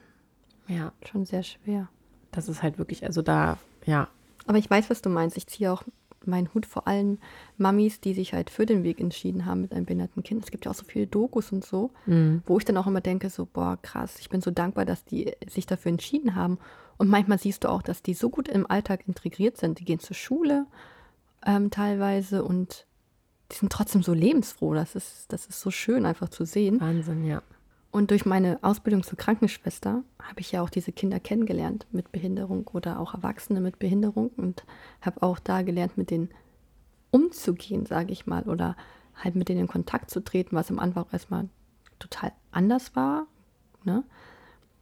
ja, schon sehr schwer. das ist halt wirklich, also da, ja, Aber ich weiß, was du meinst. Ich ziehe auch meinen Hut vor allen Mamis, die sich halt für den Weg entschieden haben mit einem behinderten Kind. Es gibt ja auch so viele Dokus und so, Mhm. wo ich dann auch immer denke, so, boah, krass, ich bin so dankbar, dass die sich dafür entschieden haben. Und manchmal siehst du auch, dass die so gut im Alltag integriert sind. Die gehen zur Schule ähm, teilweise und die sind trotzdem so lebensfroh. Das ist, das ist so schön einfach zu sehen. Wahnsinn, ja. Und durch meine Ausbildung zur Krankenschwester habe ich ja auch diese Kinder kennengelernt mit Behinderung oder auch Erwachsene mit Behinderung und habe auch da gelernt, mit denen umzugehen, sage ich mal, oder halt mit denen in Kontakt zu treten, was am Anfang erstmal total anders war. Ne?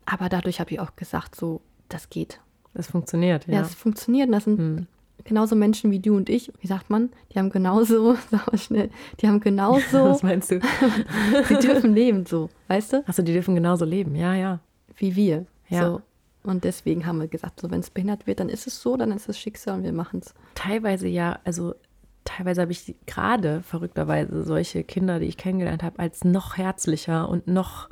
Aber dadurch habe ich auch gesagt, so, das geht. Das funktioniert, ja. Ja, es funktioniert. Und das sind Hm. Genauso Menschen wie du und ich. Wie sagt man? Die haben genauso, sag mal schnell, die haben genauso, Was meinst du? sie dürfen leben, so, weißt du? Achso, die dürfen genauso leben. Ja, ja. Wie wir. Ja. So. Und deswegen haben wir gesagt, so wenn es behindert wird, dann ist es so, dann ist es Schicksal und wir machen es. Teilweise ja, also teilweise habe ich gerade verrückterweise solche Kinder, die ich kennengelernt habe, als noch herzlicher und noch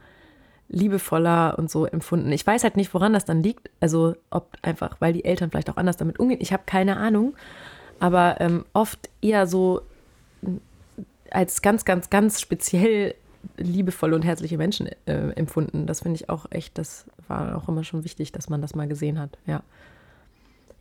liebevoller und so empfunden. Ich weiß halt nicht, woran das dann liegt. Also ob einfach, weil die Eltern vielleicht auch anders damit umgehen. Ich habe keine Ahnung. Aber ähm, oft eher so als ganz, ganz, ganz speziell liebevolle und herzliche Menschen äh, empfunden. Das finde ich auch echt, das war auch immer schon wichtig, dass man das mal gesehen hat. Ja.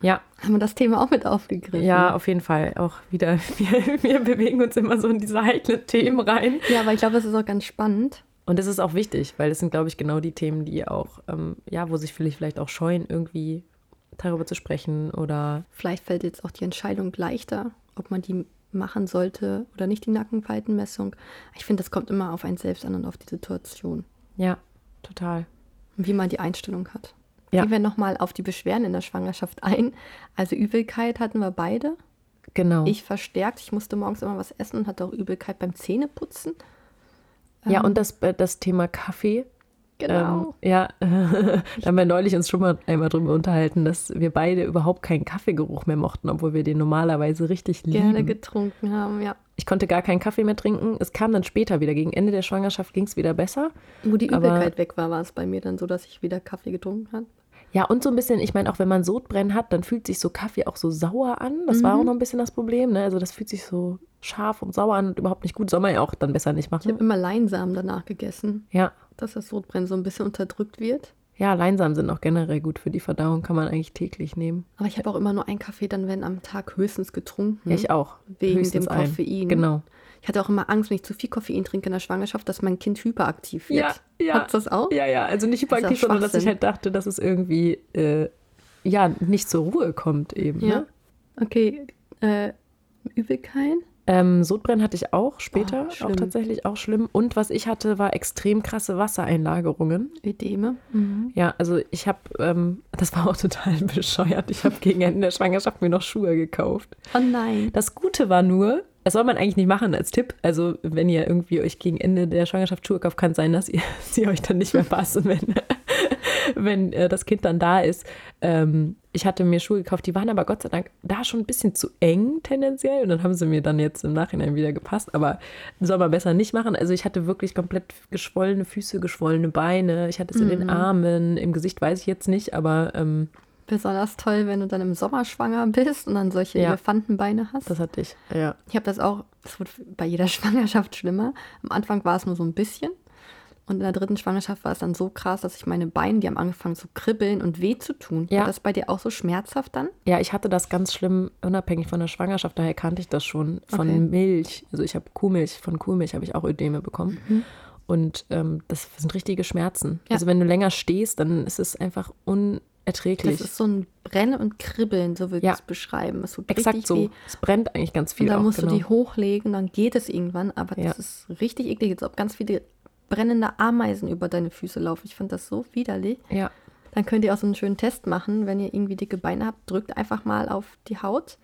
Ja, Haben wir das Thema auch mit aufgegriffen? ja, auf jeden Fall. Auch wieder, wir, wir bewegen uns immer so in diese heiklen Themen rein. Ja, aber ich glaube, das ist auch ganz spannend. Und das ist auch wichtig, weil das sind, glaube ich, genau die Themen, die auch, ähm, ja, wo sich vielleicht, vielleicht auch scheuen, irgendwie darüber zu sprechen oder Vielleicht fällt jetzt auch die Entscheidung leichter, ob man die machen sollte oder nicht, die Nackenfaltenmessung. Ich finde, das kommt immer auf einen selbst an und auf die Situation ja, total. wie man die Einstellung hat. Ja. Gehen wir nochmal auf die Beschwerden in der Schwangerschaft ein. Also Übelkeit hatten wir beide. Genau. Ich verstärkt. Ich musste morgens immer was essen und hatte auch Übelkeit beim Zähneputzen. Ja, Ähm, und das, äh, das Thema Kaffee. Genau. Ähm, ja, da haben wir neulich uns schon mal einmal drüber unterhalten, dass wir beide überhaupt keinen Kaffeegeruch mehr mochten, obwohl wir den normalerweise richtig Gerne lieben. getrunken haben, ja. Ich konnte gar keinen Kaffee mehr trinken. Es kam dann später wieder. Gegen Ende der Schwangerschaft ging es wieder besser. Wo die Übelkeit weg war, war es bei mir dann so, dass ich wieder Kaffee getrunken habe. Ja, und so ein bisschen, ich meine, auch wenn man Sodbrennen hat, dann fühlt sich so Kaffee auch so sauer an. Das war Mhm. auch noch ein bisschen das Problem. Ne? Also das fühlt sich so scharf und sauer an und überhaupt nicht gut. Soll man ja auch dann besser nicht Ich habe machen. immer Leinsamen danach gegessen, Ja. dass das Sodbrennen so ein bisschen unterdrückt wird. Ja, Leinsamen sind auch generell gut für die Verdauung, kann man eigentlich täglich nehmen. Aber ich habe auch immer nur einen Kaffee dann, wenn am Tag höchstens getrunken. Ja, ich auch. Wegen Höchstens dem einen. Koffein. Genau. Ich hatte auch immer Angst, wenn ich zu viel Koffein trinke in der Schwangerschaft, dass mein Kind hyperaktiv wird. Ja, ja. Du das auch? Ja, ja, also nicht Das hyperaktiv, auch sondern dass ich halt dachte, dass es irgendwie äh, ja nicht zur Ruhe kommt eben. Ja. Ne? Okay, äh, Übelkeit? Ähm, Sodbrennen hatte ich auch später, Oh, auch tatsächlich auch schlimm. Und was ich hatte, war extrem krasse Wassereinlagerungen. Ödeme? Mhm. Ja, also ich habe, ähm, das war auch total bescheuert. Ich habe gegen Ende der Schwangerschaft mir noch Schuhe gekauft. Oh nein. Das Gute war nur, das soll man eigentlich nicht machen als Tipp. Also wenn ihr irgendwie euch gegen Ende der Schwangerschaft Schuhe kauft, kann sein, dass ihr, sie euch dann nicht mehr passen, wenn, wenn äh, das Kind dann da ist. Ähm, ich hatte mir Schuhe gekauft, die waren aber Gott sei Dank da schon ein bisschen zu eng tendenziell. Und dann haben sie mir dann jetzt im Nachhinein wieder gepasst. Aber soll man besser nicht machen. Also ich hatte wirklich komplett geschwollene Füße, geschwollene Beine. Ich hatte es in den Armen, im Gesicht weiß ich jetzt nicht, aber ähm, Besonders toll, wenn du dann im Sommer schwanger bist und dann solche Ja. Elefantenbeine hast. das hatte ich. Ja. Ich habe das auch, das wird bei jeder Schwangerschaft schlimmer. Am Anfang war es nur so ein bisschen. Und in der dritten Schwangerschaft war es dann so krass, dass ich meine Beine, die haben angefangen zu kribbeln und weh zu tun. Ja. War das bei dir auch so schmerzhaft dann? Ja, ich hatte das ganz schlimm, unabhängig von der Schwangerschaft, daher kannte ich das schon von Okay. Milch. Also ich habe Kuhmilch, von Kuhmilch habe ich auch Ödeme bekommen. Und ähm, das sind richtige Schmerzen. Ja. Also wenn du länger stehst, dann ist es einfach unerträglich. Das ist so ein Brennen und Kribbeln, so würde ich Ja. es beschreiben. Es tut Exakt so. weh. Es brennt eigentlich ganz viel Und dann auch, musst genau. du die hochlegen, dann geht es irgendwann. Aber Ja. das ist richtig eklig, als ob ganz viele brennende Ameisen über deine Füße laufen. Ich finde das so widerlich. Ja, Dann könnt ihr auch so einen schönen Test machen. Wenn ihr irgendwie dicke Beine habt, drückt einfach mal auf die Haut.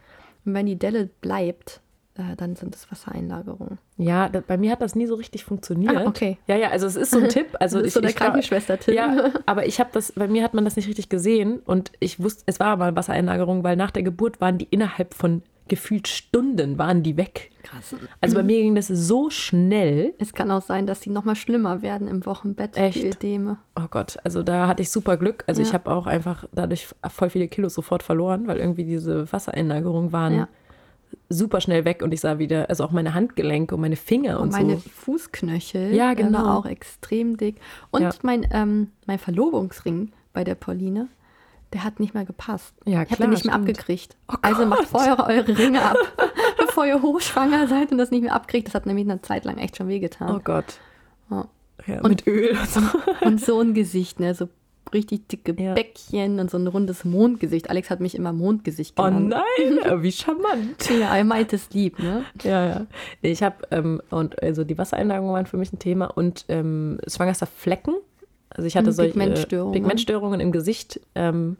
Und wenn die Delle bleibt, äh, dann sind es Wassereinlagerungen. ja da, bei mir hat das nie so richtig funktioniert. Ah, okay. Ja, ja, also es ist so ein Tipp. Also das ist so der ich, ich glaub- Krankenschwester-Tipp. Ja, aber ich habe das, bei mir hat man das nicht richtig gesehen und ich wusste, es war aber Wassereinlagerung, weil nach der Geburt waren die innerhalb von gefühlt Stunden waren die weg. Krass. Also bei mir ging das so schnell. Es kann auch sein, dass die noch mal schlimmer werden im Wochenbett, Echt? die Ödeme. Oh Gott, also da hatte ich super Glück. Also ich Ja. habe auch einfach dadurch voll viele Kilos sofort verloren, weil irgendwie diese Wassereinlagerungen waren Ja. super schnell weg und ich sah wieder, also auch meine Handgelenke und meine Finger und, Und meine so. Fußknöchel Ja, äh, genau. war auch extrem dick. Und Ja. mein, ähm, mein Verlobungsring bei der Pauline, der hat nicht mehr gepasst. Ja, ich habe den nicht mehr stimmt. abgekriegt. Oh also macht vorher eure Ringe ab, bevor ihr hochschwanger seid und das nicht mehr abkriegt. Das hat nämlich eine Zeit lang echt schon wehgetan. Oh Gott. Ja. Ja, Und- mit Öl und so. Und so ein Gesicht, ne? So richtig dicke Ja. Bäckchen und so ein rundes Mondgesicht. Alex hat mich immer Mondgesicht Oh genannt. nein, äh, wie charmant. Ja, er meint es lieb, ne? Ja, ja. Ich habe, ähm, und also die Wassereinlagerungen waren für mich ein Thema und ähm, Schwangerschaftsflecken. Also ich hatte Hm, solche Pigmentstörungen. Pigmentstörungen im Gesicht. Ähm,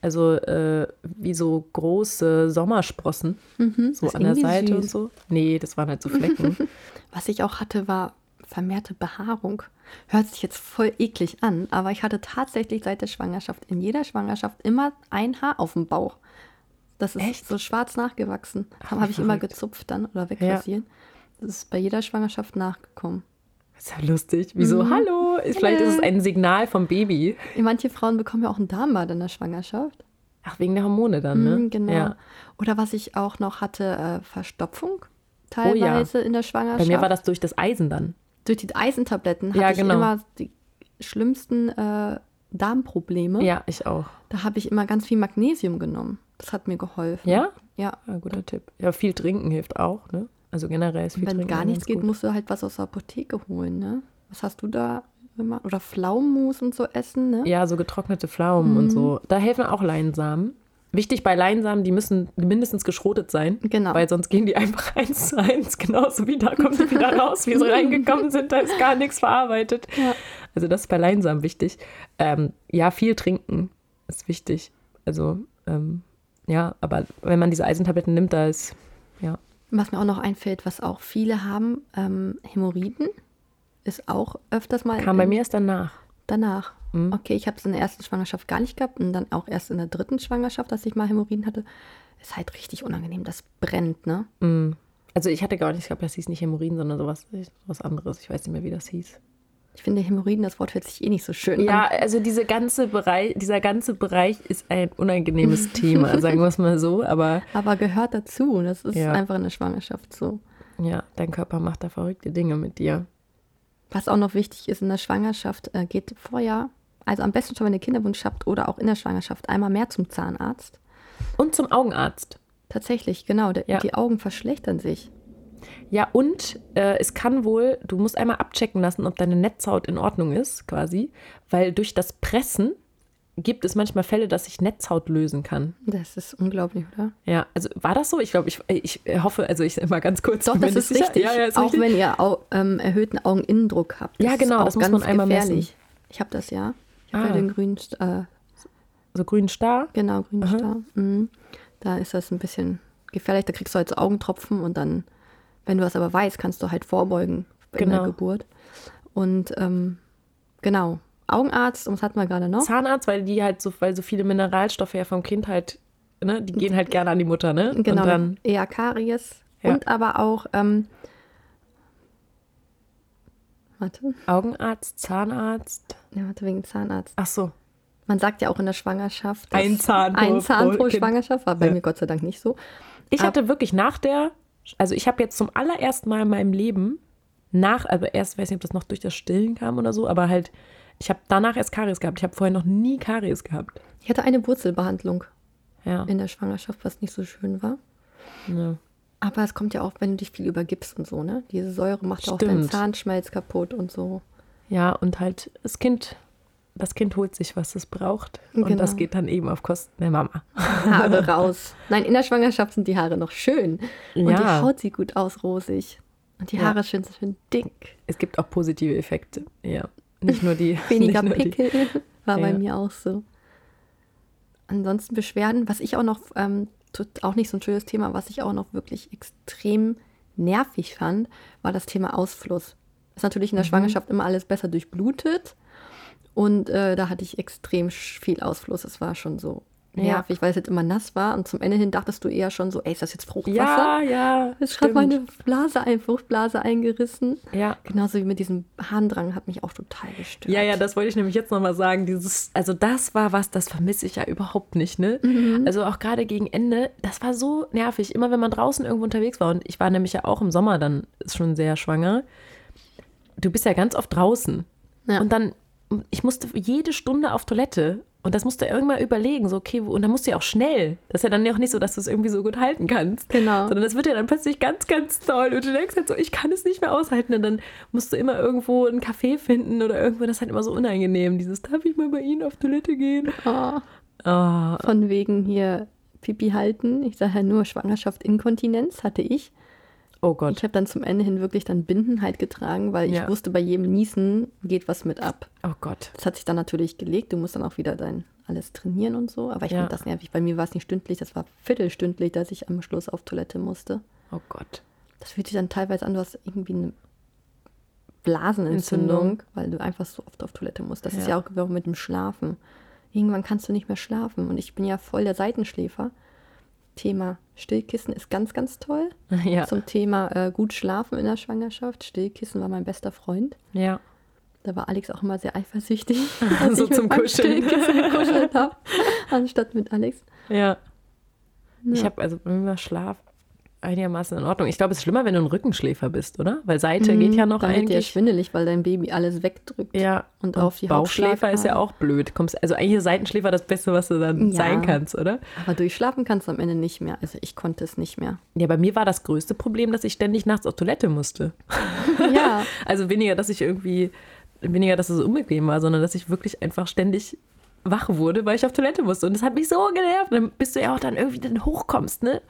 also äh, wie so große Sommersprossen, Mhm, so an der Seite süß. und so. Nee, das waren halt so Flecken. Was ich auch hatte, war vermehrte Behaarung. Hört sich jetzt voll eklig an, aber ich hatte tatsächlich seit der Schwangerschaft, in jeder Schwangerschaft, immer ein Haar auf dem Bauch. Das ist Echt? so schwarz nachgewachsen. Ach, Habe ich immer gezupft dann oder wegrasiert. Das ist bei jeder Schwangerschaft nachgekommen. Das ist ja lustig. Wieso? Mhm. Hallo? Ist, vielleicht ist es ein Signal vom Baby. Manche Frauen bekommen ja auch ein Darmbad in der Schwangerschaft. Ach, wegen der Hormone dann, ne? Mhm, genau. Ja. Oder was ich auch noch hatte, äh, Verstopfung Oh ja. teilweise in der Schwangerschaft. Bei mir war das durch das Eisen dann. Durch die Eisentabletten hatte Ja, ich genau. immer die schlimmsten äh, Darmprobleme. Ja, ich auch. Da habe ich immer ganz viel Magnesium genommen. Das hat mir geholfen. Ja? Ja. ja guter Tipp. Ja, viel trinken hilft auch, ne? Also generell ist viel wenn gar nichts geht, gut. musst du halt was aus der Apotheke holen, ne? Was hast du da immer? Oder Pflaumenmus und so essen, ne? Ja, so getrocknete Pflaumen und so. Da helfen auch Leinsamen. Wichtig bei Leinsamen, die müssen mindestens geschrotet sein. Genau. Weil sonst gehen die einfach eins zu eins, genauso wie da kommen die wieder raus, wie sie reingekommen sind, da ist gar nichts verarbeitet. Ja. Also das ist bei Leinsamen wichtig. Ähm, ja, viel trinken ist wichtig. Also ähm, ja, aber wenn man diese Eisentabletten nimmt, da ist, ja. Was mir auch noch einfällt, was auch viele haben, ähm, Hämorrhoiden ist auch öfters mal Kam bei mir erst danach. danach. Mhm. Okay, ich habe es in der ersten Schwangerschaft gar nicht gehabt und dann auch erst in der dritten Schwangerschaft, dass ich mal Hämorrhoiden hatte. Ist halt richtig unangenehm, das brennt, ne? Mm. Also ich hatte gar nicht, ich glaube, das hieß nicht Hämorrhoiden, sondern sowas, was anderes. Ich weiß nicht mehr, wie das hieß. Ich finde Hämorrhoiden, das Wort hört sich eh nicht so schön Ja, an. also diese ganze Bereich, dieser ganze Bereich ist ein unangenehmes Thema, sagen wir es mal so. Aber Aber gehört dazu. Das ist Ja. einfach in der Schwangerschaft so. ja, dein Körper macht da verrückte Dinge mit dir. Was auch noch wichtig ist in der Schwangerschaft, äh, geht vorher, also am besten schon, wenn ihr Kinderwunsch habt oder auch in der Schwangerschaft, einmal mehr zum Zahnarzt. Und zum Augenarzt. Tatsächlich, genau. Der, Ja. Die Augen verschlechtern sich. Ja, und äh, es kann wohl, du musst einmal abchecken lassen, ob deine Netzhaut in Ordnung ist, quasi, weil durch das Pressen gibt es manchmal Fälle, dass sich Netzhaut lösen kann. Das ist unglaublich, oder? Ja, also war das so? Ich glaube, ich, ich hoffe, also ich mal ganz kurz. Doch, das ist sicher. richtig. Ja, ja, ist auch richtig. wenn ihr au ähm, erhöhten Augeninnendruck habt. Ja, genau, das muss man einmal messen. gefährlich. Ich habe das ja. Ich habe Ah. ja den grünen, äh, so grün Star. genau, grünen Aha. Star. Mhm. Da ist das ein bisschen gefährlich. Da kriegst du halt so Augentropfen und dann, wenn du das aber weißt, kannst du halt vorbeugen in Genau. der Geburt. Und ähm, genau, Augenarzt, und was hatten wir gerade noch? Zahnarzt, weil die halt so, weil so viele Mineralstoffe ja vom Kind halt, ne, die gehen halt gerne an die Mutter, ne? Genau, Und dann, eher Karies. Ja. Und aber auch, ähm, warte, Augenarzt, Zahnarzt. ja, warte, wegen Zahnarzt. Ach so. Man sagt ja auch in der Schwangerschaft. Ein Zahn Ein Zahn pro pro. Schwangerschaft, war bei Ja. mir Gott sei Dank nicht so. Ich hatte wirklich nach der, also ich habe jetzt zum allerersten Mal in meinem Leben nach, also erst weiß nicht, ob das noch durch das Stillen kam oder so, aber halt, ich habe danach erst Karies gehabt. Ich habe vorher noch nie Karies gehabt. Ich hatte eine Wurzelbehandlung Ja. in der Schwangerschaft, was nicht so schön war. ja. Aber es kommt ja auch, wenn du dich viel übergibst und so, ne? Diese Säure macht ja auch deinen. Zahnschmelz kaputt und so. Ja, und halt das Kind, das Kind holt sich, was es braucht. Und Genau. das geht dann eben auf Kosten der Mama. Haare raus. Nein, in der Schwangerschaft sind die Haare noch schön. Und die Ja. Haut sieht gut aus, rosig. Und die Ja. Haare schön, schön dick. Es gibt auch positive Effekte. Ja. Nicht nur die. Weniger nur die- Pickel. War bei Ja. mir auch so. Ansonsten Beschwerden, was ich auch noch, ähm, tut- auch nicht so ein schönes Thema, was ich auch noch wirklich extrem nervig fand, war das Thema Ausfluss. Ist natürlich in der Mhm. Schwangerschaft immer alles besser durchblutet. Und äh, da hatte ich extrem viel Ausfluss. Es war schon so Ja. nervig, weil es jetzt immer nass war. Und zum Ende hin dachtest du eher schon so, ey, ist das jetzt Fruchtwasser? Ja, ja. Es hat meine Blase, ein Fruchtblase eingerissen. Ja. Genauso wie mit diesem Harndrang hat mich auch total gestört. Ja, ja, das wollte ich nämlich jetzt nochmal sagen. Dieses, also das war was, das vermisse ich ja überhaupt nicht, ne? Mhm. Also auch gerade gegen Ende, das war so nervig. Immer wenn man draußen irgendwo unterwegs war, und ich war nämlich ja auch im Sommer dann schon sehr schwanger, du bist ja ganz oft draußen. Ja. Und dann, ich musste jede Stunde auf Toilette. Und das musst du irgendwann überlegen, so, okay, und dann musst du ja auch schnell. Das ist ja dann ja auch nicht so, dass du es irgendwie so gut halten kannst. Genau. Sondern das wird ja dann plötzlich ganz, ganz toll. Und du denkst halt so, ich kann es nicht mehr aushalten. Und dann musst du immer irgendwo einen Café finden oder irgendwo, das ist halt immer so unangenehm. Dieses, darf ich mal bei Ihnen auf Toilette gehen? Oh, Oh, von wegen hier Pipi halten. Ich sage ja nur Schwangerschaft, Inkontinenz hatte ich. Oh Gott. Ich habe dann zum Ende hin wirklich dann Binden halt getragen, weil ich Ja. wusste, bei jedem Niesen geht was mit ab. Oh Gott. Das hat sich dann natürlich gelegt. Du musst dann auch wieder dein alles trainieren und so. Aber ich Ja. fand das nervig. Bei mir war es nicht stündlich, das war viertelstündlich, dass ich am Schluss auf Toilette musste. Oh Gott. Das fühlt sich dann teilweise an, du hast irgendwie eine Blasenentzündung, Entzündung. weil du einfach so oft auf Toilette musst. Das ist Ja. ja auch mit dem Schlafen. Irgendwann kannst du nicht mehr schlafen. Und ich bin ja voll der Seitenschläfer. Thema Stillkissen ist ganz, ganz toll. Ja. Zum Thema äh, gut schlafen in der Schwangerschaft. Stillkissen war mein bester Freund. Ja. Da war Alex auch immer sehr eifersüchtig, dass So ich zum mit Kuscheln. Stillkissen gekuschelt habe, anstatt mit Alex. Ja. Ich Ja. habe also war Schlaf einigermaßen in Ordnung. Ich glaube, es ist schlimmer, wenn du ein Rückenschläfer bist, oder? Weil Seite geht ja noch Mhm. Dann wird dir eigentlich. schwindelig, weil dein Baby alles wegdrückt. Ja, Und auf die Bauchschläfer ist ja auch blöd. Kommst, also eigentlich ist Seitenschläfer das Beste, was du dann Ja. sein kannst, oder? Aber durchschlafen kannst du am Ende nicht mehr. Also ich konnte es nicht mehr. Ja, bei mir war das größte Problem, dass ich ständig nachts auf Toilette musste. Ja, Also weniger, dass ich irgendwie, weniger, dass es unbequem war, sondern dass ich wirklich einfach ständig wach wurde, weil ich auf Toilette musste. Und das hat mich so genervt. Dann bist du ja auch dann irgendwie dann hochkommst, ne?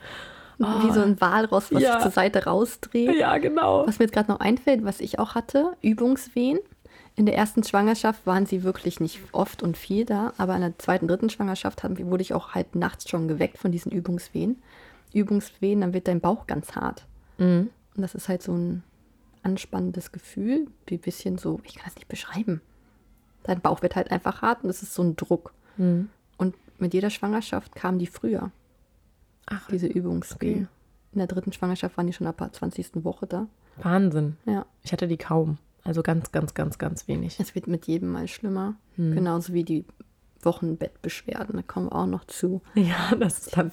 Wie so ein Walross, was Ja. sich zur Seite rausdreht. Ja, genau. Was mir jetzt gerade noch einfällt, was ich auch hatte, Übungswehen. In der ersten Schwangerschaft waren sie wirklich nicht oft und viel da, aber in der zweiten, dritten Schwangerschaft haben, wurde ich auch halt nachts schon geweckt von diesen Übungswehen. Übungswehen, dann wird dein Bauch ganz hart. Mhm. Und das ist halt so ein anspannendes Gefühl, wie ein bisschen so, ich kann das nicht beschreiben. Dein Bauch wird halt einfach hart und es ist so ein Druck. Mhm. Und mit jeder Schwangerschaft kamen die früher, Ach, diese Übungswehen. Okay. In der dritten Schwangerschaft waren die schon ab der 20. Woche da. Wahnsinn. Ja, Ich hatte die kaum. Also ganz, ganz, ganz, ganz wenig. es wird mit jedem Mal schlimmer. Hm. Genauso wie die Wochenbettbeschwerden, da kommen wir auch noch zu. Ja, das ist dann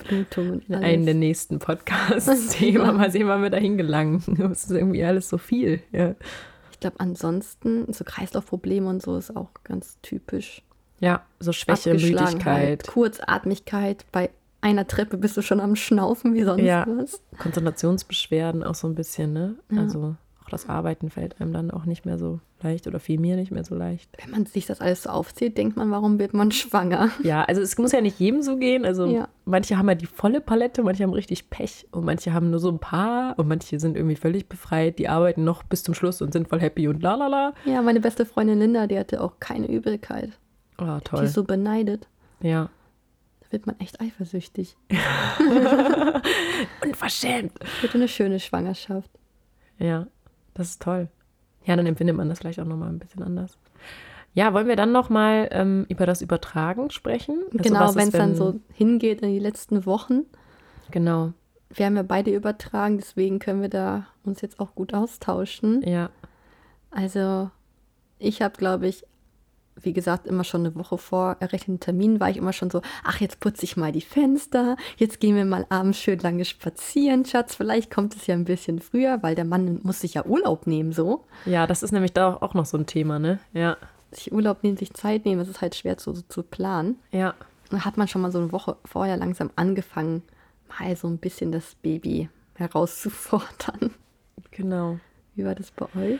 einen der nächsten Podcasts-Thema. Mal sehen, wann wir dahin gelangen. Das ist irgendwie alles so viel. Ja, Ich glaube, ansonsten, so Kreislaufprobleme und so ist auch ganz typisch. ja so Schwäche, Müdigkeit, Kurzatmigkeit. Bei einer Treppe bist du schon am Schnaufen wie sonst Ja. was. Konzentrationsbeschwerden auch so ein bisschen, ne? Ja. Also auch das Arbeiten fällt einem dann auch nicht mehr so leicht oder fiel mir nicht mehr so leicht. Wenn man sich das alles so aufzählt, denkt man, warum wird man schwanger? Ja, also es muss ja nicht jedem so gehen. Also Ja. manche haben ja die volle Palette, manche haben richtig Pech und manche haben nur so ein paar und manche sind irgendwie völlig befreit, die arbeiten noch bis zum Schluss und sind voll happy und la la la. Ja, meine beste Freundin Linda, die hatte auch keine Übelkeit. Oh, Die toll. ist so beneidet. Ja. Wird man echt eifersüchtig. Unverschämt. Wird eine schöne Schwangerschaft. Ja, das ist toll. Ja, dann empfindet man das vielleicht auch nochmal ein bisschen anders. Ja, wollen wir dann nochmal ähm, über das Übertragen sprechen? Also genau, wenn es dann so hingeht in die letzten Wochen. Genau, Wir haben ja beide übertragen, deswegen können wir da uns jetzt auch gut austauschen. ja. Also ich habe, glaube ich, wie gesagt, immer schon eine Woche vor errechneten Termin war ich immer schon so, ach, jetzt putze ich mal die Fenster, jetzt gehen wir mal abends schön lange spazieren, Schatz. Vielleicht kommt es ja ein bisschen früher, weil der Mann muss sich ja Urlaub nehmen, so. Ja, das ist nämlich da auch noch so ein Thema, ne? Ja, Sich Urlaub nehmen, sich Zeit nehmen, das ist halt schwer zu, zu planen. ja. Dann hat man schon mal so eine Woche vorher langsam angefangen, mal so ein bisschen das Baby herauszufordern. Genau. Wie war das bei euch?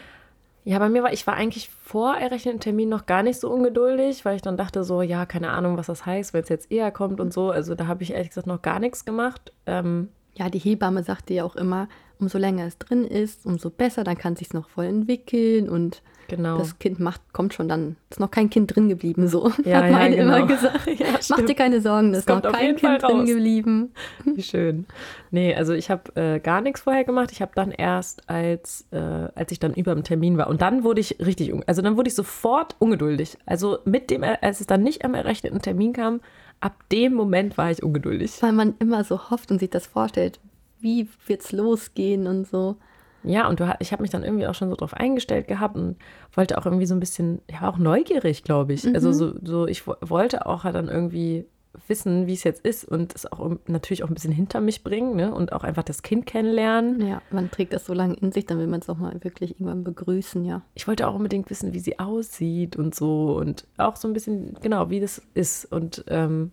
Ja, bei mir war, ich war eigentlich vor errechneten Termin noch gar nicht so ungeduldig, weil ich dann dachte so, ja, keine Ahnung, was das heißt, wenn es jetzt eher kommt und so. Also da habe ich ehrlich gesagt noch gar nichts gemacht. Ähm, Ja, die Hebamme sagte ja auch immer, umso länger es drin ist, umso besser, dann kann es sich noch voll entwickeln und genau. das Kind macht, kommt schon dann, ist noch kein Kind drin geblieben, so Ja, hat ja, meine genau. immer gesagt. Ja, Mach dir keine Sorgen, Das es ist noch kein Kind drin geblieben. Wie schön. Nee, also ich habe äh, gar nichts vorher gemacht. Ich habe dann erst, als, äh, als ich dann über dem Termin war. Und dann wurde ich richtig, also dann wurde ich sofort ungeduldig. Also mit dem, als es dann nicht am errechneten Termin kam, ab dem Moment war ich ungeduldig. Weil man immer so hofft und sich das vorstellt, wie wird's losgehen und so. Ja, und du, ich habe mich dann irgendwie auch schon so drauf eingestellt gehabt und wollte auch irgendwie so ein bisschen, ja, auch neugierig, glaube ich. Also so, so ich wo- wollte auch halt dann irgendwie wissen, wie es jetzt ist und es auch natürlich auch ein bisschen hinter mich bringen ne? und auch einfach das Kind kennenlernen. Ja, man trägt das so lange in sich, dann will man es auch mal wirklich irgendwann begrüßen, ja. Ich wollte auch unbedingt wissen, wie sie aussieht und so und auch so ein bisschen, genau, wie das ist und ähm,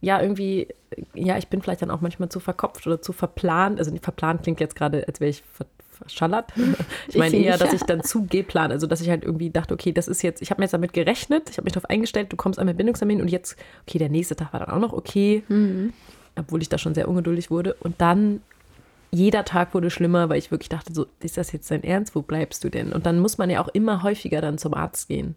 ja, irgendwie, ja, ich bin vielleicht dann auch manchmal zu verkopft oder zu verplant. Also verplant klingt jetzt gerade, als wäre ich ver verschallert. Ich meine eher, dass ich dann zu geplant, also dass ich halt irgendwie dachte, okay, das ist jetzt, ich habe mir jetzt damit gerechnet, ich habe mich darauf eingestellt, du kommst mein Bindungstermin und jetzt, okay, der nächste Tag war dann auch noch okay, mhm. obwohl ich da schon sehr ungeduldig wurde. Und dann jeder Tag wurde schlimmer, weil ich wirklich dachte, so, ist das jetzt dein Ernst? Wo bleibst du denn? Und dann muss man ja auch immer häufiger dann zum Arzt gehen.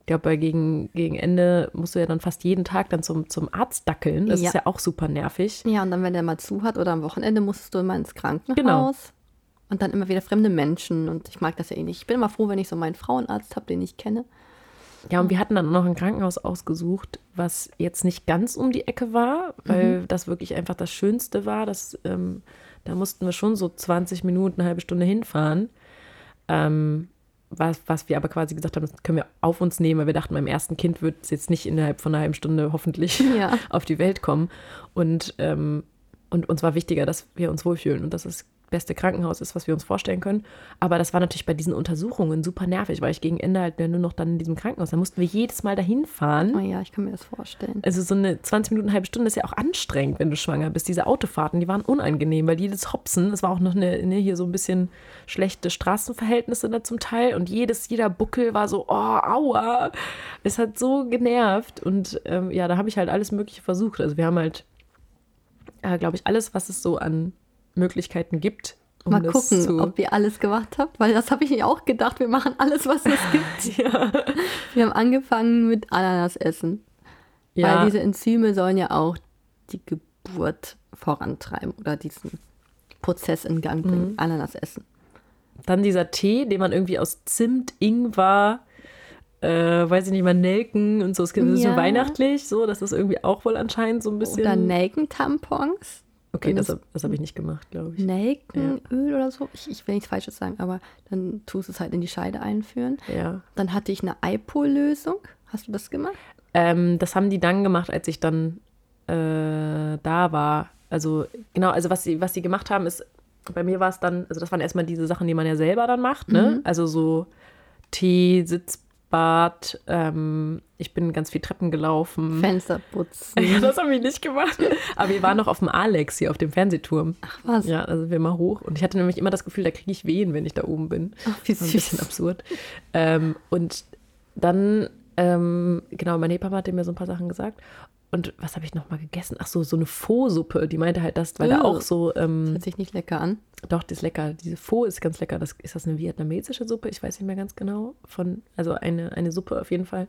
Ich glaube, gegen, gegen Ende musst du ja dann fast jeden Tag dann zum, zum Arzt dackeln. Das ja. ist ja auch super nervig. Ja, und dann, wenn der mal zu hat oder am Wochenende, musst du immer ins Krankenhaus. Genau. Und dann immer wieder fremde Menschen. Und ich mag das ja eh nicht. Ich bin immer froh, wenn ich so meinen Frauenarzt habe, den ich kenne. Ja, und wir hatten dann noch ein Krankenhaus ausgesucht, was jetzt nicht ganz um die Ecke war, weil mhm. das wirklich einfach das Schönste war. Das, ähm, da mussten wir schon so 20 Minuten, eine halbe Stunde hinfahren. Ähm, was, was wir aber quasi gesagt haben, das können wir auf uns nehmen, weil wir dachten, beim ersten Kind wird es jetzt nicht innerhalb von einer halben Stunde hoffentlich ja. auf die Welt kommen. Und, ähm, und uns war wichtiger, dass wir uns wohlfühlen und dass es beste Krankenhaus ist, was wir uns vorstellen können. Aber das war natürlich bei diesen Untersuchungen super nervig, weil ich gegen Ende halt nur noch dann in diesem Krankenhaus, da mussten wir jedes Mal dahin fahren. Oh ja, ich kann mir das vorstellen. Also so eine 20 Minuten, eine halbe Stunde ist ja auch anstrengend, wenn du schwanger bist. Diese Autofahrten, die waren unangenehm, weil jedes Hopsen, es war auch noch eine, ne, hier so ein bisschen schlechte Straßenverhältnisse da zum Teil und jedes, jeder Buckel war so, oh, aua. Es hat so genervt und ähm, ja, da habe ich halt alles Mögliche versucht. Also wir haben halt, äh, glaube ich, alles, was es so an Möglichkeiten gibt. Um Mal gucken, ob ihr alles gemacht habt, weil das habe ich mir auch gedacht. Wir machen alles, was es gibt. ja. Wir haben angefangen mit Ananas essen. Ja. Weil diese Enzyme sollen ja auch die Geburt vorantreiben oder diesen Prozess in Gang bringen. Mhm. Ananas essen. Dann dieser Tee, den man irgendwie aus Zimt, Ingwer, äh, weiß ich nicht mal, Nelken und so. Es gibt ja. so weihnachtlich, so, das ist irgendwie auch wohl anscheinend so ein bisschen. Oder Nelkentampons. Okay, das, das habe ich nicht gemacht, glaube ich. Nelkenöl ja. oder so. Ich, ich will nichts Falsches sagen, aber dann tust du es halt in die Scheide einführen. Ja. Dann hatte ich eine IPO-Lösung. Hast du das gemacht? Ähm, das haben die dann gemacht, als ich dann äh, da war. Also, genau, also was sie, was sie gemacht haben, ist, bei mir war es dann, also das waren erstmal diese Sachen, die man ja selber dann macht, ne? Mhm. Also so Tee, Sitz, Bad, ähm, ich bin ganz viel Treppen gelaufen. Fenster putzen. Ja, das habe ich nicht gemacht. Aber wir waren noch auf dem Alex hier auf dem Fernsehturm. Ach was. Ja, also wir mal hoch. Und ich hatte nämlich immer das Gefühl, da kriege ich Wehen, wenn ich da oben bin. Ach, wie süß. Ein bisschen absurd. Ähm, und dann, ähm, genau, meine Hebamme hatte mir so ein paar Sachen gesagt. Und was habe ich noch mal gegessen? Ach so, so eine Pho-Suppe. Die meinte halt das, weil oh, da auch so. Ähm, das hört sich nicht lecker an. Doch, die ist lecker. Diese Pho ist ganz lecker. Das, ist das eine vietnamesische Suppe? Ich weiß nicht mehr ganz genau. Von, also eine, eine Suppe auf jeden Fall.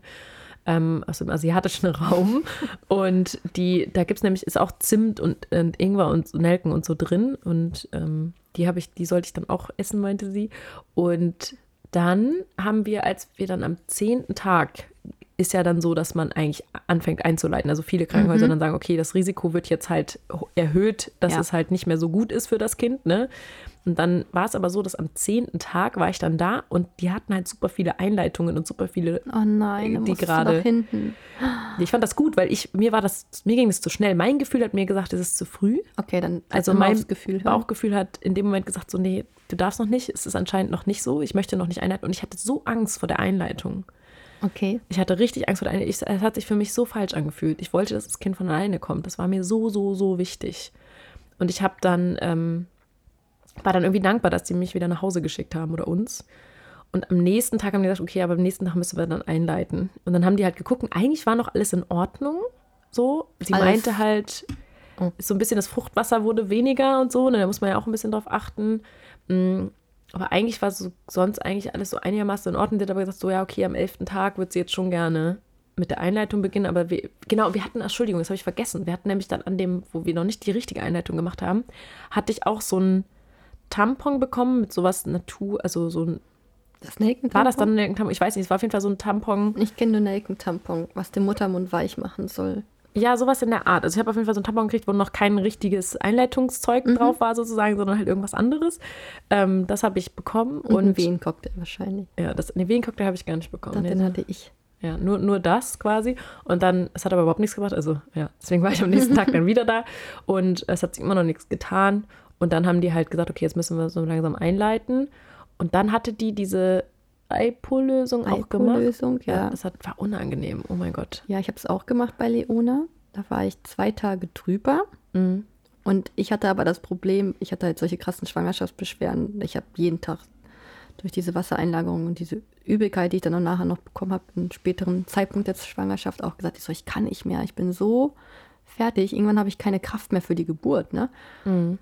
Ähm, aus dem asiatischen Raum. und die, da gibt es nämlich, ist auch Zimt und, und, Ingwer und Nelken und so drin. Und ähm, die habe ich, die sollte ich dann auch essen, meinte sie. Und dann haben wir, als wir dann am zehnten Tag ist ja dann so, dass man eigentlich anfängt einzuleiten. Also viele Krankenhäuser mhm. dann sagen, okay, das Risiko wird jetzt halt erhöht, dass ja. es halt nicht mehr so gut ist für das Kind. Ne? Und dann war es aber so, dass am zehnten Tag war ich dann da und die hatten halt super viele Einleitungen und super viele, oh nein, die gerade. hinten. Ich fand das gut, weil ich mir war das, mir ging es zu schnell. Mein Gefühl hat mir gesagt, es ist zu früh. Okay, dann also mein Gefühl Bauchgefühl hat in dem Moment gesagt, so nee, du darfst noch nicht. Es ist anscheinend noch nicht so. Ich möchte noch nicht einleiten und ich hatte so Angst vor der Einleitung. Okay. Ich hatte richtig Angst vor der Es hat sich für mich so falsch angefühlt. Ich wollte, dass das Kind von alleine kommt. Das war mir so, so, so wichtig. Und ich habe dann, ähm, war dann irgendwie dankbar, dass die mich wieder nach Hause geschickt haben oder uns. Und am nächsten Tag haben die gesagt, okay, aber am nächsten Tag müssen wir dann einleiten. Und dann haben die halt geguckt, eigentlich war noch alles in Ordnung. So, sie alles. meinte halt, oh. so ein bisschen das Fruchtwasser wurde weniger und so. Und da muss man ja auch ein bisschen drauf achten. Aber eigentlich war so, sonst eigentlich alles so einigermaßen in Ordnung. Sie hat aber gesagt, so ja, okay, am elften Tag wird sie jetzt schon gerne mit der Einleitung beginnen. Aber wir, genau, wir hatten, Entschuldigung, das habe ich vergessen. Wir hatten nämlich dann an dem, wo wir noch nicht die richtige Einleitung gemacht haben, hatte ich auch so ein Tampon bekommen mit sowas Natur, also so ein das Nelkentampon? War das dann ein Nelkentampon? Ich weiß nicht, es war auf jeden Fall so ein Tampon. Ich kenne nur Nelkentampon, was den Muttermund weich machen soll. Ja, sowas in der Art. Also ich habe auf jeden Fall so ein Tampon gekriegt, wo noch kein richtiges Einleitungszeug mhm. drauf war sozusagen, sondern halt irgendwas anderes. Ähm, das habe ich bekommen. Und, und einen Wehencocktail wahrscheinlich. Ja, das, den Wehencocktail habe ich gar nicht bekommen. Den, den hatte ich. Ja, nur, nur das quasi. Und dann, es hat aber überhaupt nichts gemacht. Also, ja, deswegen war ich am nächsten Tag dann wieder da. Und es hat sich immer noch nichts getan. Und dann haben die halt gesagt, okay, jetzt müssen wir so langsam einleiten. Und dann hatte die diese Eipo-Lösung auch gemacht. Eipo-Lösung, ja. Das hat, war unangenehm. Oh mein Gott. Ja, ich habe es auch gemacht bei Leona. Da war ich zwei Tage drüber. Mhm. Und ich hatte aber das Problem, ich hatte halt solche krassen Schwangerschaftsbeschwerden. Ich habe jeden Tag durch diese Wassereinlagerung und diese Übelkeit, die ich dann auch nachher noch bekommen habe, im späteren Zeitpunkt der Schwangerschaft auch gesagt, ich so, ich kann nicht mehr, ich bin so fertig. Irgendwann habe ich keine Kraft mehr für die Geburt. Ne? Mhm.